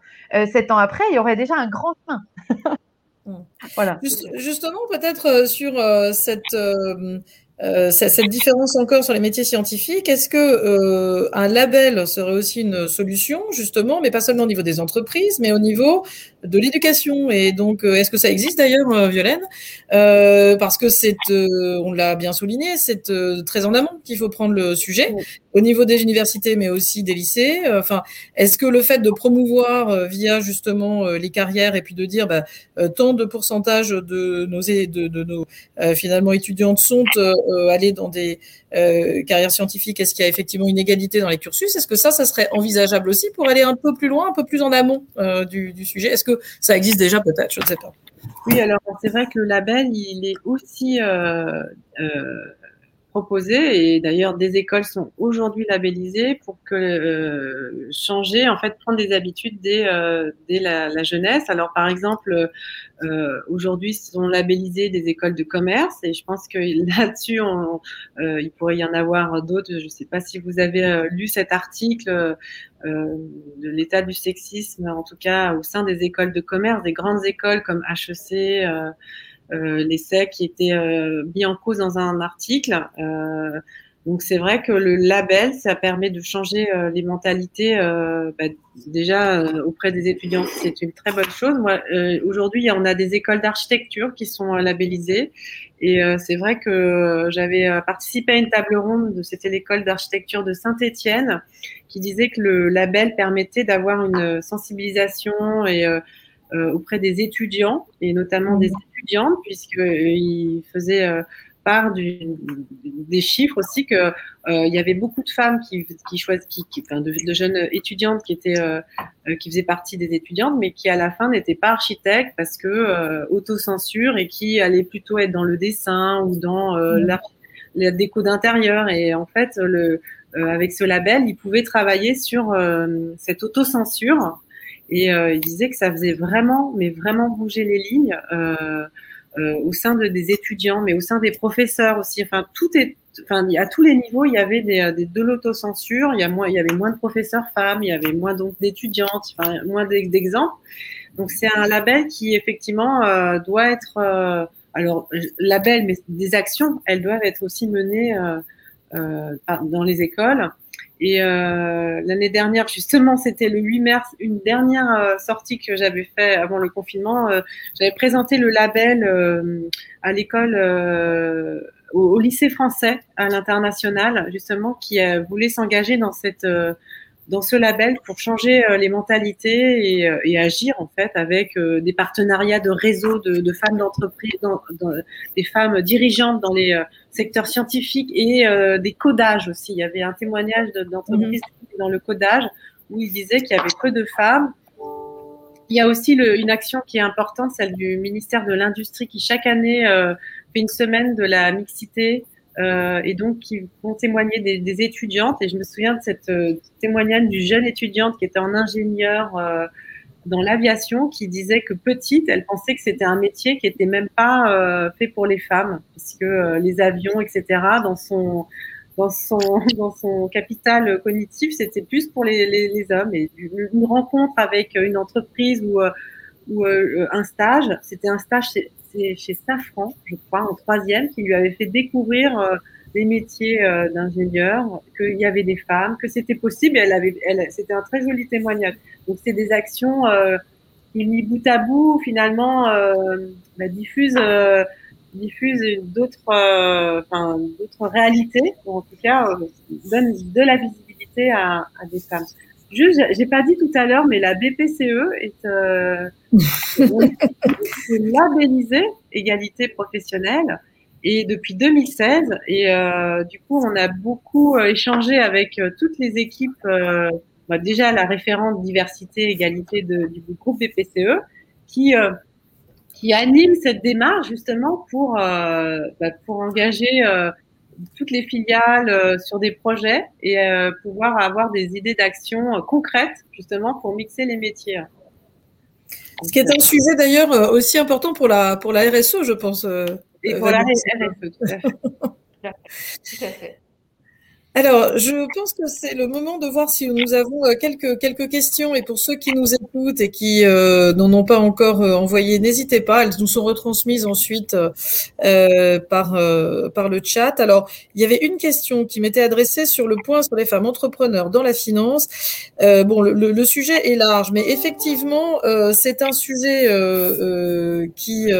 sept ans après, il y aurait déjà un grand chemin. voilà. justement, peut-être sur cette euh, cette différence encore sur les métiers scientifiques, est-ce que euh, un label serait aussi une solution justement, mais pas seulement au niveau des entreprises, mais au niveau de l'éducation? Et donc, euh, est-ce que ça existe d'ailleurs, euh, Violaine? Euh, Parce que c'est, on l'a bien souligné, c'est très en amont qu'il faut prendre le sujet au niveau des universités, mais aussi des lycées. Enfin, est-ce que le fait de promouvoir via justement les carrières et puis de dire bah, tant de pourcentage de nos, de, de nos finalement étudiantes sont allées dans des carrières scientifiques, est-ce qu'il y a effectivement une égalité dans les cursus? Est-ce que ça, ça serait envisageable aussi pour aller un peu plus loin, un peu plus en amont du, du, sujet? Est-ce que ça existe déjà peut-être? Je ne sais pas. Oui, alors c'est vrai que le label, il est aussi euh, euh, proposé et d'ailleurs des écoles sont aujourd'hui labellisées pour que euh, changer, en fait, prendre des habitudes dès, euh, dès la, jeunesse. Alors par exemple, euh, aujourd'hui sont labellisées des écoles de commerce et je pense que là-dessus, euh, il pourrait y en avoir d'autres. Je ne sais pas si vous avez euh, lu cet article de l'état du sexisme, en tout cas au sein des écoles de commerce, des grandes écoles comme HEC. Euh, l'essai qui était euh, mis en cause dans un article. Euh, donc c'est vrai que le label, ça permet de changer les mentalités. Bah, déjà auprès des étudiants, c'est une très bonne chose. Moi, aujourd'hui, on a des écoles d'architecture qui sont labellisées, et c'est vrai que j'avais participé à une table ronde. de C'était l'école d'architecture de Saint-Étienne, qui disait que le label permettait d'avoir une sensibilisation et auprès des étudiants et notamment des étudiantes, puisqu'il faisait euh, part du, des chiffres aussi que euh, il y avait beaucoup de femmes qui, qui choisissent, qui, enfin de, jeunes étudiantes qui étaient euh, qui faisaient partie des étudiantes, mais qui à la fin n'étaient pas architectes parce que autocensure et qui allaient plutôt être dans le dessin ou dans mmh. la, la, déco d'intérieur. Et en fait, le avec ce label, ils pouvaient travailler sur cette autocensure et euh, il disait que ça faisait vraiment, mais vraiment bouger les lignes euh, euh, au sein de, des étudiants, mais au sein des professeurs aussi. Enfin, tout est, enfin, à tous les niveaux, il y avait des, des de l'autocensure. Il y a moins, il y avait moins de professeurs femmes, il y avait moins donc d'étudiantes, enfin, moins d'exemples. Donc c'est un label qui effectivement euh, doit être, euh, alors label, mais des actions, elles doivent être aussi menées euh, dans les écoles. Et euh, l'année dernière, justement, c'était le 8 mars, une dernière euh, sortie que j'avais fait avant le confinement. Euh, j'avais présenté le label euh, à l'école, au, au, lycée français à l'international, justement, qui voulait s'engager dans cette dans ce label pour changer les mentalités et, et, agir en fait avec des partenariats de réseaux de, de femmes d'entreprise, des femmes dirigeantes dans les secteur scientifique et euh, des codages aussi. Il y avait un témoignage d'entreprise mhm. dans le codage où il disait qu'il y avait peu de femmes. Il y a aussi le, une action qui est importante, celle du ministère de l'Industrie qui chaque année euh, fait une semaine de la mixité euh, et donc qui vont témoigner des, étudiantes. Et je me souviens de cette euh, témoignage du jeune étudiante qui était en ingénieur euh, dans l'aviation qui disait que petite, elle pensait que c'était un métier qui était même pas euh, fait pour les femmes, puisque les avions, etc., dans son dans son dans son capital cognitif, c'était plus pour les, hommes. Et une rencontre avec une entreprise ou un stage, c'était un stage chez, chez Safran, je crois, en troisième, qui lui avait fait découvrir des métiers euh, d'ingénieur, qu'il y avait des femmes, que c'était possible. elle avait, elle, c'était un très joli témoignage. Donc c'est des actions euh, qui mis bout à bout finalement euh, bah, diffusent, euh, diffusent d'autres, euh, réalités, ou en tout cas donnent de la visibilité à des femmes. Juste, j'ai pas dit tout à l'heure, mais la BPCE est, euh, est labellisée égalité professionnelle et depuis 2016. Et du coup, on a beaucoup échangé avec toutes les équipes. Bah, déjà la référente diversité égalité de, du, groupe BPCE qui qui anime cette démarche justement pour bah, pour engager toutes les filiales euh, sur des projets et euh, pouvoir avoir des idées d'action euh, concrètes justement pour mixer les métiers. Ce qui est un sujet d'ailleurs aussi important pour la, pour la RSE, je pense. Et pour la RSE, tout à fait. tout à fait. Alors, je pense que c'est le moment de voir si nous avons euh, quelques quelques questions. Et pour ceux qui nous écoutent et qui euh, n'en ont pas encore euh, envoyé, n'hésitez pas. Elles nous sont retransmises ensuite par par le chat. Alors, il y avait une question qui m'était adressée sur le point sur les femmes entrepreneurs dans la finance. bon, le, sujet est large, mais effectivement, c'est un sujet qui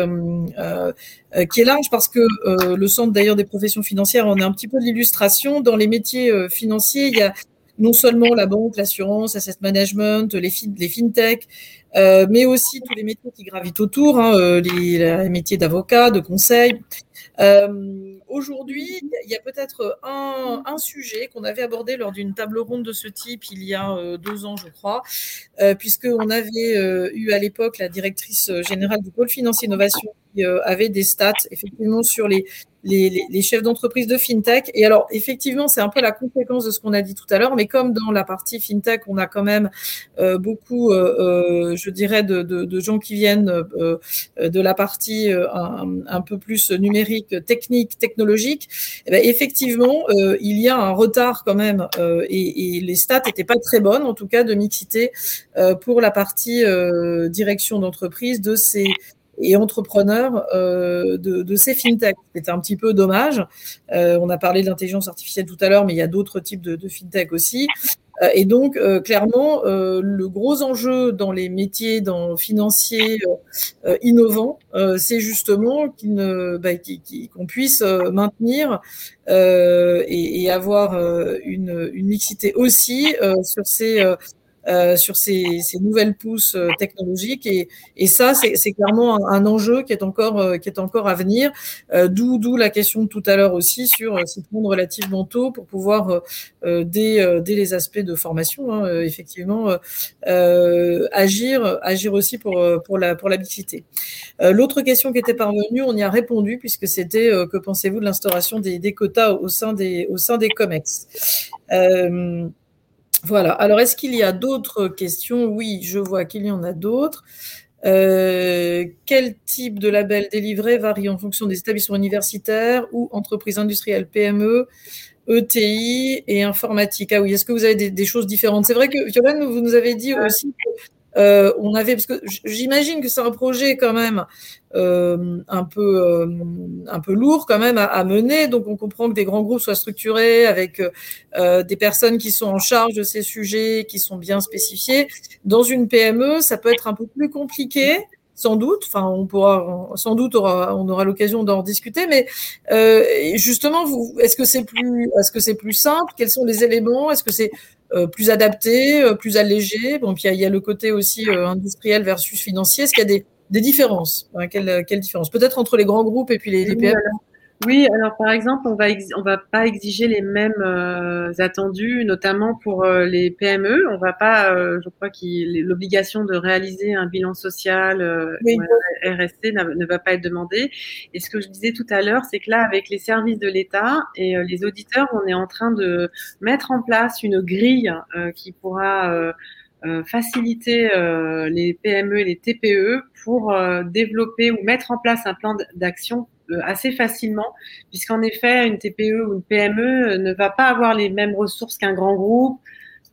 qui est large parce que euh, le centre d'ailleurs des professions financières en est un petit peu l'illustration. Dans les métiers euh, financiers, il y a non seulement la banque, l'assurance, asset management, les, fin fintech, mais aussi tous les métiers qui gravitent autour, hein, les, les, métiers d'avocat, de conseil. Aujourd'hui, il y a peut-être un, un, sujet qu'on avait abordé lors d'une table ronde de ce type il y a deux ans, je crois, euh, puisqu'on avait eu à l'époque la directrice générale du pôle financier innovation euh, avait des stats effectivement sur les, les, les chefs d'entreprise de fintech. Et alors, effectivement, c'est un peu la conséquence de ce qu'on a dit tout à l'heure, mais comme dans la partie fintech, on a quand même euh, beaucoup, euh, euh je dirais, de, de, de, gens qui viennent euh, de la partie un, un, peu plus numérique, technique, technologique, eh bien, effectivement, il y a un retard quand même, et, et, les stats n'étaient pas très bonnes, en tout cas, de mixité pour la partie direction d'entreprise de ces et entrepreneurs euh, de, de, ces fintechs. C'était un petit peu dommage. Euh, on a parlé de l'intelligence artificielle tout à l'heure, mais il y a d'autres types de, de fintech aussi. Euh, et donc, euh, clairement, euh, le gros enjeu dans les métiers dans, financiers innovants, c'est justement bah, qu'on puisse maintenir et, et, avoir une, une mixité aussi sur ces euh, sur ces, ces, nouvelles pousses euh, technologiques. Et, et ça c'est clairement un, enjeu qui est encore euh, qui est encore à venir. D'où la question de tout à l'heure aussi sur s'y prendre relativement tôt pour pouvoir dès, dès les aspects de formation hein, effectivement agir agir aussi pour pour la pour la l'autre question qui était parvenue on y a répondu puisque c'était que pensez-vous de l'instauration des, des, quotas au sein des au sein des comex? Voilà. Alors, est-ce qu'il y a d'autres questions? Oui, je vois qu'il y en a d'autres. Euh, quel type de label délivré varie en fonction des établissements universitaires ou entreprises industrielles PME, ETI et informatique Ah oui, est-ce que vous avez des, des choses différentes? C'est vrai que Violaine, vous nous avez dit aussi que euh, on avait parce que j'imagine que c'est un projet quand même euh, un peu euh, un peu lourd quand même à, à, mener. Donc on comprend que des grands groupes soient structurés avec euh, des personnes qui sont en charge de ces sujets, qui sont bien spécifiés. Dans une PME, ça peut être un peu plus compliqué sans doute. Enfin, on pourra, sans doute, aura, on aura l'occasion d'en discuter. Mais euh, justement, vous, est-ce que c'est plus, est-ce que c'est plus simple? Quels sont les éléments? Est-ce que c'est euh, plus adapté, euh, plus allégé Bon, puis il y, a, le côté aussi euh, industriel versus financier. Est-ce qu'il y a des, des différences? Hein, quelle, quelle différence? Peut-être entre les grands groupes et puis les, les PME? Oui, alors par exemple, on va on va pas exiger les mêmes euh, attendus, notamment pour euh, les PME. On va pas, euh, je crois que l'obligation de réaliser un bilan social oui. RSC ne va pas être demandée. Et ce que je disais tout à l'heure, c'est que là, avec les services de l'État et les auditeurs, on est en train de mettre en place une grille qui pourra faciliter les PME et les TPE pour développer ou mettre en place un plan d'action euh, assez facilement, puisqu'en effet, une TPE ou une PME euh, ne va pas avoir les mêmes ressources qu'un grand groupe.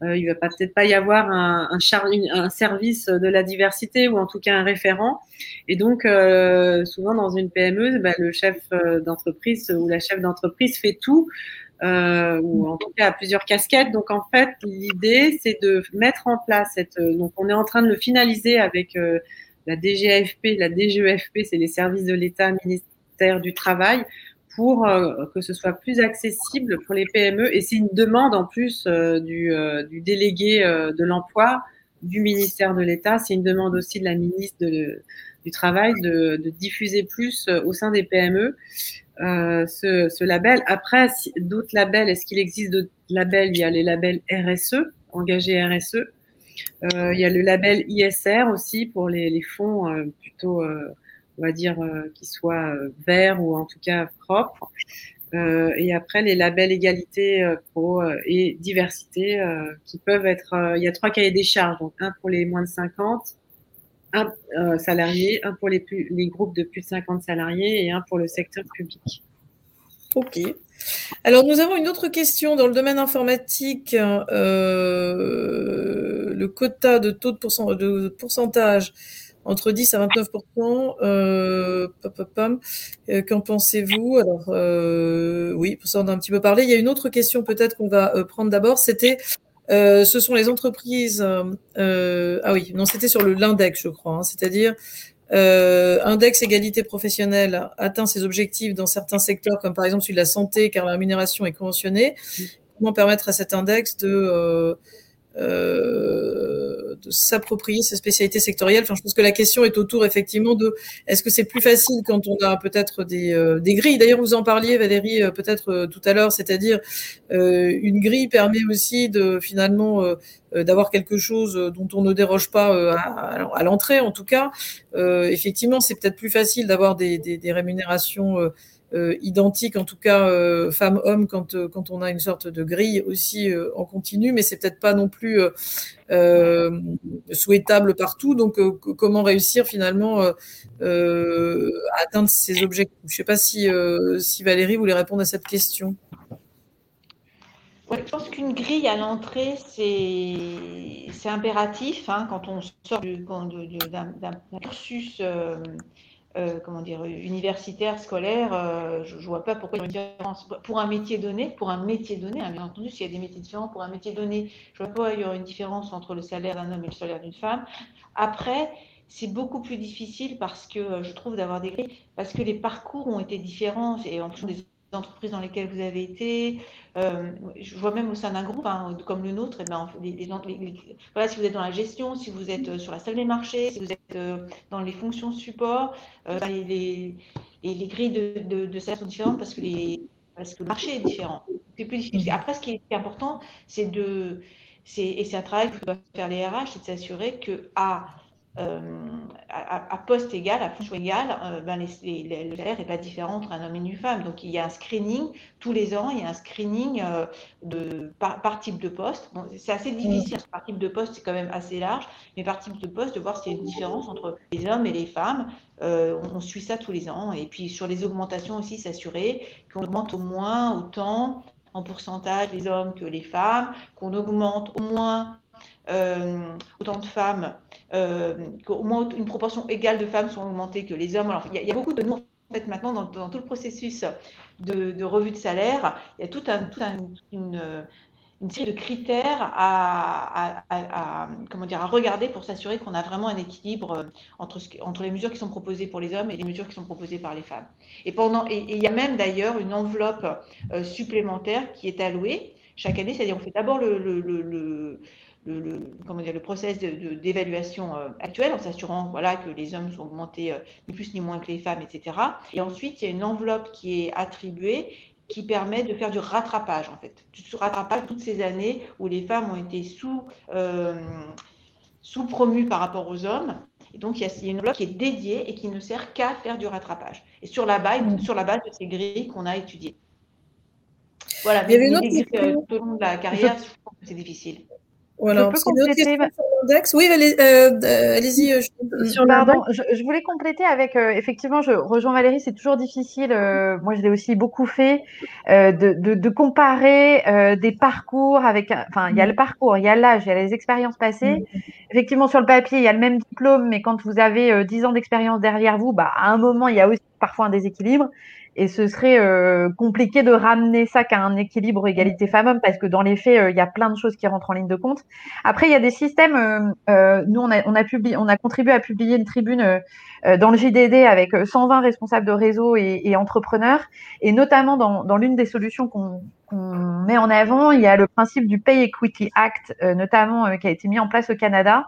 Euh, il va peut-être pas y avoir un, service de la diversité ou en tout cas un référent. Et donc, euh, souvent dans une PME, bah, le chef d'entreprise ou la chef d'entreprise fait tout, euh, ou en tout cas à plusieurs casquettes. Donc, en fait, l'idée, c'est de mettre en place cette. Donc, on est en train de le finaliser avec la DGFP, la DGEFP, c'est les services de l'État, ministère du travail pour euh, que ce soit plus accessible pour les PME. Et c'est une demande en plus euh, du, euh, du, délégué de l'emploi du ministère de l'État. C'est une demande aussi de la ministre du Travail de, diffuser plus au sein des PME ce, label. Après, d'autres labels, est-ce qu'il existe d'autres labels? Il y a les labels RSE, engagés RSE. il y a le label ISR aussi pour les, fonds plutôt on va dire, euh, qui soit euh, vert ou en tout cas propre. Euh, et après, les labels égalité pro et diversité qui peuvent être. il y a trois cahiers des charges, donc un pour les moins de 50, un salarié, un pour les, les groupes de plus de 50 salariés et un pour le secteur public. Ok. Alors, nous avons une autre question dans le domaine informatique. le quota de taux de pourcentage entre 10 à 29% euh, euh, Qu'en pensez-vous? Alors, euh, oui, pour ça on a un petit peu parlé. Il y a une autre question peut-être qu'on va euh, prendre d'abord. C'était, euh, ce sont les entreprises. ah oui, non, c'était sur le l'index, je crois. Hein, C'est-à-dire, index égalité professionnelle atteint ses objectifs dans certains secteurs, comme par exemple celui de la santé, car la rémunération est conventionnée. Comment permettre à cet index de euh, de s'approprier ces spécialités sectorielles. Enfin, je pense que la question est autour effectivement de est-ce que c'est plus facile quand on a peut-être des, euh, des grilles. D'ailleurs, vous en parliez, Valérie, euh, peut-être tout à l'heure, c'est-à-dire une grille permet aussi de finalement d'avoir quelque chose dont on ne déroge pas à, l'entrée, en tout cas. effectivement, c'est peut-être plus facile d'avoir des, des, rémunérations identique, en tout cas euh, femme-homme, quand, euh, quand on a une sorte de grille aussi en continu, mais c'est peut-être pas non plus souhaitable partout. Donc, comment réussir finalement à atteindre ces objectifs? Je ne sais pas si, si Valérie voulait répondre à cette question. je pense qu'une grille à l'entrée, c'est impératif hein, quand on sort d'un cursus euh, comment dire, universitaire, scolaire, euh, je ne vois pas pourquoi il y a une différence. Pour un métier donné, pour un métier donné, hein, bien entendu, s'il y a des métiers différents, pour un métier donné, je ne vois pas il y aura une différence entre le salaire d'un homme et le salaire d'une femme. Après, c'est beaucoup plus difficile parce que euh, je trouve d'avoir des parce que les parcours ont été différents et en fonction des entreprises dans lesquelles vous avez été. Euh, je vois même au sein d'un groupe hein, comme le nôtre, et eh ben, les, voilà, si vous êtes dans la gestion, si vous êtes euh, sur la salle des marchés, si vous êtes euh, dans les fonctions support, les, les, grilles de, de, de salaire sont différentes parce que, les, parce que le marché est différent. C'est plus difficile. Après, ce qui est important, c'est de. Et c'est un travail que doivent faire les RH, c'est de s'assurer que, à euh, à, poste égal, à fonction égale, euh, ben les, le salaire n'est pas différent entre un homme et une femme. Donc il y a un screening tous les ans, il y a un screening euh, de, par, type de poste. c'est assez difficile, par type de poste c'est quand même assez large, mais par type de poste, de voir s'il y a une différence entre les hommes et les femmes. on, suit ça tous les ans. Et puis sur les augmentations aussi, s'assurer qu'on augmente au moins autant en pourcentage les hommes que les femmes, qu'on augmente au moins autant de femmes euh, qu'au moins une proportion égale de femmes sont augmentées que les hommes. Alors, il y, a, beaucoup de nous, en fait, maintenant, dans, tout le processus de, revue de salaire, il y a toute un, une, série de critères à, comment dire, à regarder pour s'assurer qu'on a vraiment un équilibre entre, entre les mesures qui sont proposées pour les hommes et les mesures qui sont proposées par les femmes. Et, pendant, et, il y a même d'ailleurs une enveloppe euh, supplémentaire qui est allouée chaque année, c'est-à-dire on fait d'abord le, comment dire, le process d'évaluation euh, actuel en s'assurant voilà, que les hommes sont augmentés euh, ni plus ni moins que les femmes, etc. Et ensuite, il y a une enveloppe qui est attribuée qui permet de faire du rattrapage, en fait. Du rattrapage toutes ces années où les femmes ont été sous, euh, sous-promues par rapport aux hommes. Et donc, il y, a, une enveloppe qui est dédiée et qui ne sert qu'à faire du rattrapage. Et sur la base, mmh. sur la base de ces grilles qu'on a étudiées. Voilà, mais, il y tout au long de la carrière, c'est difficile. Voilà, je peux compléter. Oui, euh, allez-y. Euh, je... Pardon, je, voulais compléter avec, euh, effectivement, je rejoins Valérie, c'est toujours difficile, moi je l'ai aussi beaucoup fait, de, de, de, comparer des parcours avec, enfin, il y a le parcours, il y a l'âge, il y a les expériences passées. Mm. Effectivement, sur le papier, il y a le même diplôme, mais quand vous avez 10 ans d'expérience derrière vous, bah, à un moment, il y a aussi parfois un déséquilibre. Et ce serait euh, compliqué de ramener ça qu'à un équilibre égalité femmes-hommes parce que dans les faits, euh, il y a plein de choses qui rentrent en ligne de compte. Après, il y a des systèmes. Euh, nous, on a, on a, publié, on a contribué à publier une tribune dans le JDD avec 120 responsables de réseau et, et entrepreneurs, et notamment dans, dans l'une des solutions qu'on met en avant, il y a le principe du Pay Equity Act, notamment qui a été mis en place au Canada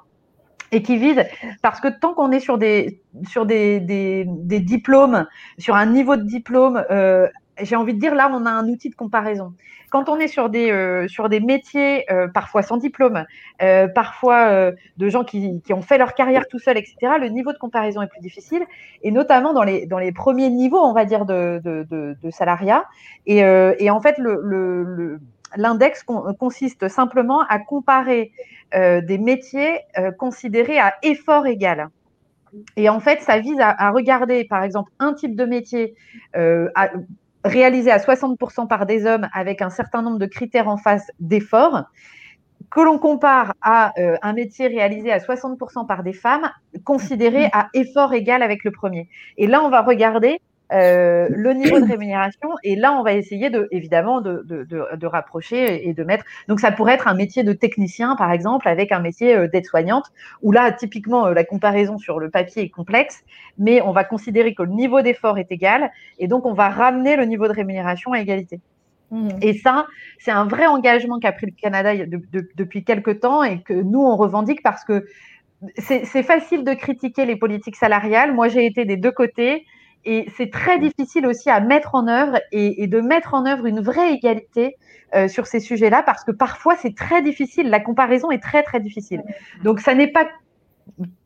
et qui vise parce que tant qu'on est sur des sur des, des, diplômes, sur un niveau de diplôme, euh, j'ai envie de dire là on a un outil de comparaison. Quand on est sur des euh, sur des métiers euh, parfois sans diplôme, parfois de gens qui, qui ont fait leur carrière tout seuls, etc. Le niveau de comparaison est plus difficile et notamment dans les dans les premiers niveaux, on va dire de de, de, salariat. Et, et en fait le, le, l'index consiste simplement à comparer des métiers euh, considérés à effort égal. Et en fait, ça vise à, regarder, par exemple, un type de métier euh, réalisé à 60% par des hommes avec un certain nombre de critères en face d'effort, que l'on compare à euh, un métier réalisé à 60% par des femmes, considéré à effort égal avec le premier. Et là, on va regarder euh, le niveau de rémunération. Et là, on va essayer de, évidemment de, de, de, de, rapprocher et de mettre. Donc, ça pourrait être un métier de technicien, par exemple, avec un métier euh, d'aide-soignante, où là, typiquement, euh, la comparaison sur le papier est complexe, mais on va considérer que le niveau d'effort est égal, et donc on va ramener le niveau de rémunération à égalité. Mmh. Et ça, c'est un vrai engagement qu'a pris le Canada de, de, depuis quelques temps et que nous, on revendique parce que c'est facile de critiquer les politiques salariales. Moi, j'ai été des deux côtés. Et c'est très difficile aussi à mettre en œuvre et, et de mettre en œuvre une vraie égalité euh, sur ces sujets-là parce que parfois c'est très difficile. La comparaison est très très difficile. Donc ça n'est pas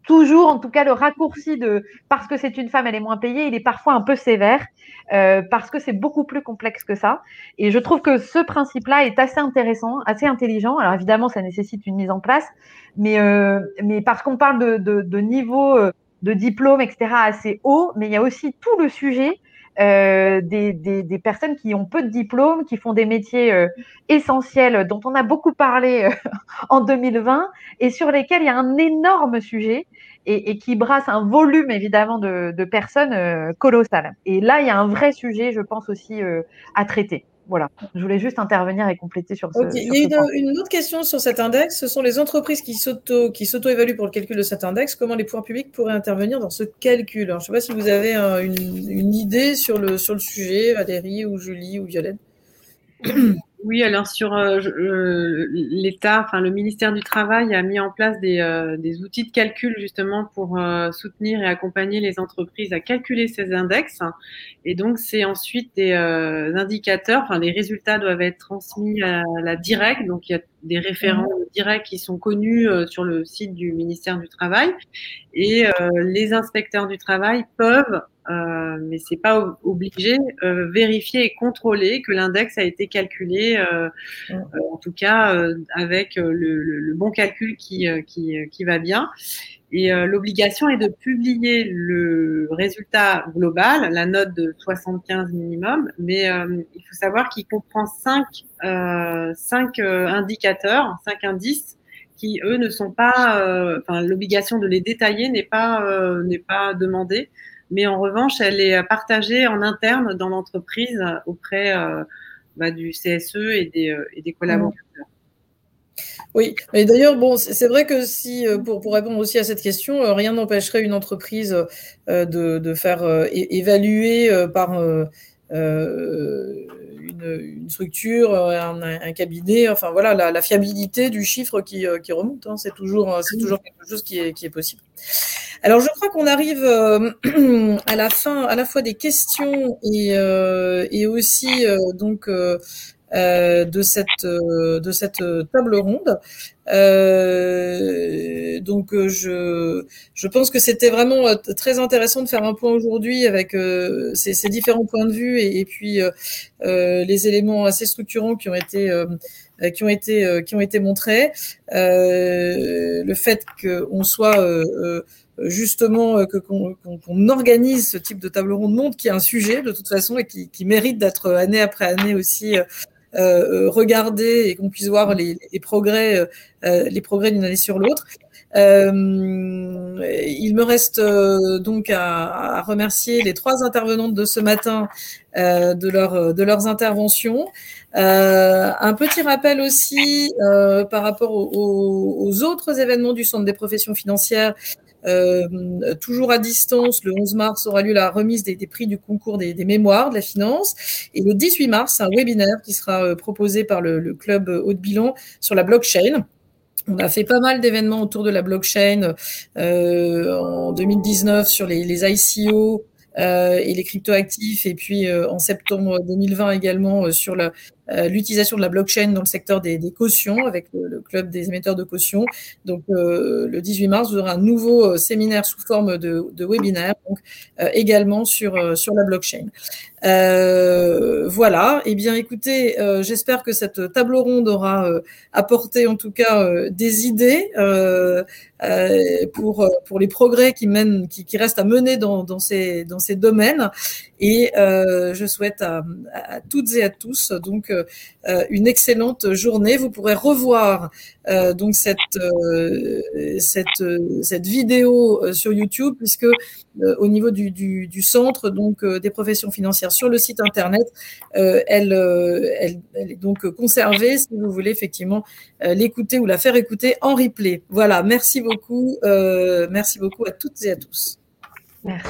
toujours, en tout cas, le raccourci de parce que c'est une femme, elle est moins payée, il est parfois un peu sévère euh, parce que c'est beaucoup plus complexe que ça. Et je trouve que ce principe-là est assez intéressant, assez intelligent. Alors évidemment, ça nécessite une mise en place, mais euh, mais parce qu'on parle de, de, de niveau de diplômes, etc., assez haut, mais il y a aussi tout le sujet euh, des, personnes qui ont peu de diplômes, qui font des métiers euh, essentiels dont on a beaucoup parlé euh, en 2020 et sur lesquels il y a un énorme sujet et, qui brasse un volume évidemment de, personnes euh, colossal. Et là, il y a un vrai sujet, je pense aussi, à traiter. Voilà, je voulais juste intervenir et compléter sur ce. Okay. Sur il y a une, une, autre question sur cet index. Ce sont les entreprises qui s'auto qui s'auto-évaluent pour le calcul de cet index. Comment les pouvoirs publics pourraient intervenir dans ce calcul? Alors, Je ne sais pas si vous avez un, une, une, idée sur le sur le sujet, Valérie ou Julie ou Violaine. Oui, alors sur euh, euh, l'État, enfin le ministère du Travail a mis en place des, euh, des outils de calcul justement pour euh, soutenir et accompagner les entreprises à calculer ces index. Et donc c'est ensuite des euh, indicateurs, enfin les résultats doivent être transmis à la directe. Donc il y a des référents mmh. directs qui sont connus euh, sur le site du ministère du Travail. Et les inspecteurs du travail peuvent euh, mais c'est pas obligé, euh, vérifier et contrôler que l'index a été calculé, euh, euh en tout cas euh, avec le, le, le, bon calcul qui, qui, qui va bien. Et l'obligation est de publier le résultat global, la note de 75 minimum, mais il faut savoir qu'il comprend cinq, cinq indicateurs, cinq indices qui eux ne sont pas, enfin l'obligation de les détailler n'est pas n'est pas demandée mais en revanche, elle est partagée en interne dans l'entreprise auprès euh, bah, du CSE et des, euh, et des collaborateurs. Oui, et d'ailleurs, bon, c'est vrai que si, euh, pour, pour répondre aussi à cette question, rien n'empêcherait une entreprise de, de faire évaluer par une, structure, un, un, cabinet, enfin voilà, la, fiabilité du chiffre qui, qui remonte. Hein, c'est toujours, c'est toujours quelque chose qui est, possible. Alors, je crois qu'on arrive euh, à la fin, à la fois des questions et, euh, et aussi euh, donc euh, euh, de cette de cette table ronde. donc, je je pense que c'était vraiment très intéressant de faire un point aujourd'hui avec ces, ces, différents points de vue et, et puis les éléments assez structurants qui ont été qui ont été qui ont été montrés. le fait qu'on soit justement euh, que qu'on qu organise ce type de table ronde montre qui est un sujet de toute façon et qui, qui mérite d'être année après année aussi euh, euh regardé et qu'on puisse voir les, progrès euh, les progrès d'une année sur l'autre. il me reste donc à, remercier les trois intervenantes de ce matin de, leur, de leurs interventions. un petit rappel aussi par rapport aux, autres événements du Centre des professions financières euh, toujours à distance, le 11 mars aura lieu la remise des, prix du concours des, mémoires de la finance. Et le 18 mars, un webinaire qui sera euh, proposé par le, club haut de bilan sur la blockchain. On a fait pas mal d'événements autour de la blockchain euh, en 2019 sur les, ICO, euh, et les cryptoactifs. Et puis euh, en septembre 2020 également euh, l'utilisation de la blockchain dans le secteur des, des cautions avec le, club des émetteurs de cautions. Donc le 18 mars, vous aurez un nouveau séminaire sous forme de, de webinaire, donc également sur sur la blockchain. voilà. Eh bien, écoutez, j'espère que cette table ronde aura apporté en tout cas des idées euh, pour euh, pour les progrès qui mènent, qui, qui restent à mener dans, dans ces dans ces domaines. Et euh, je souhaite à, à, toutes et à tous donc euh, une excellente journée. Vous pourrez revoir euh, donc cette cette cette vidéo sur YouTube puisque au niveau du, du, centre donc des professions financières sur le site internet, elle, elle, elle est donc conservée si vous voulez effectivement l'écouter ou la faire écouter en replay. Voilà, merci beaucoup. Euh, merci beaucoup à toutes et à tous. Merci.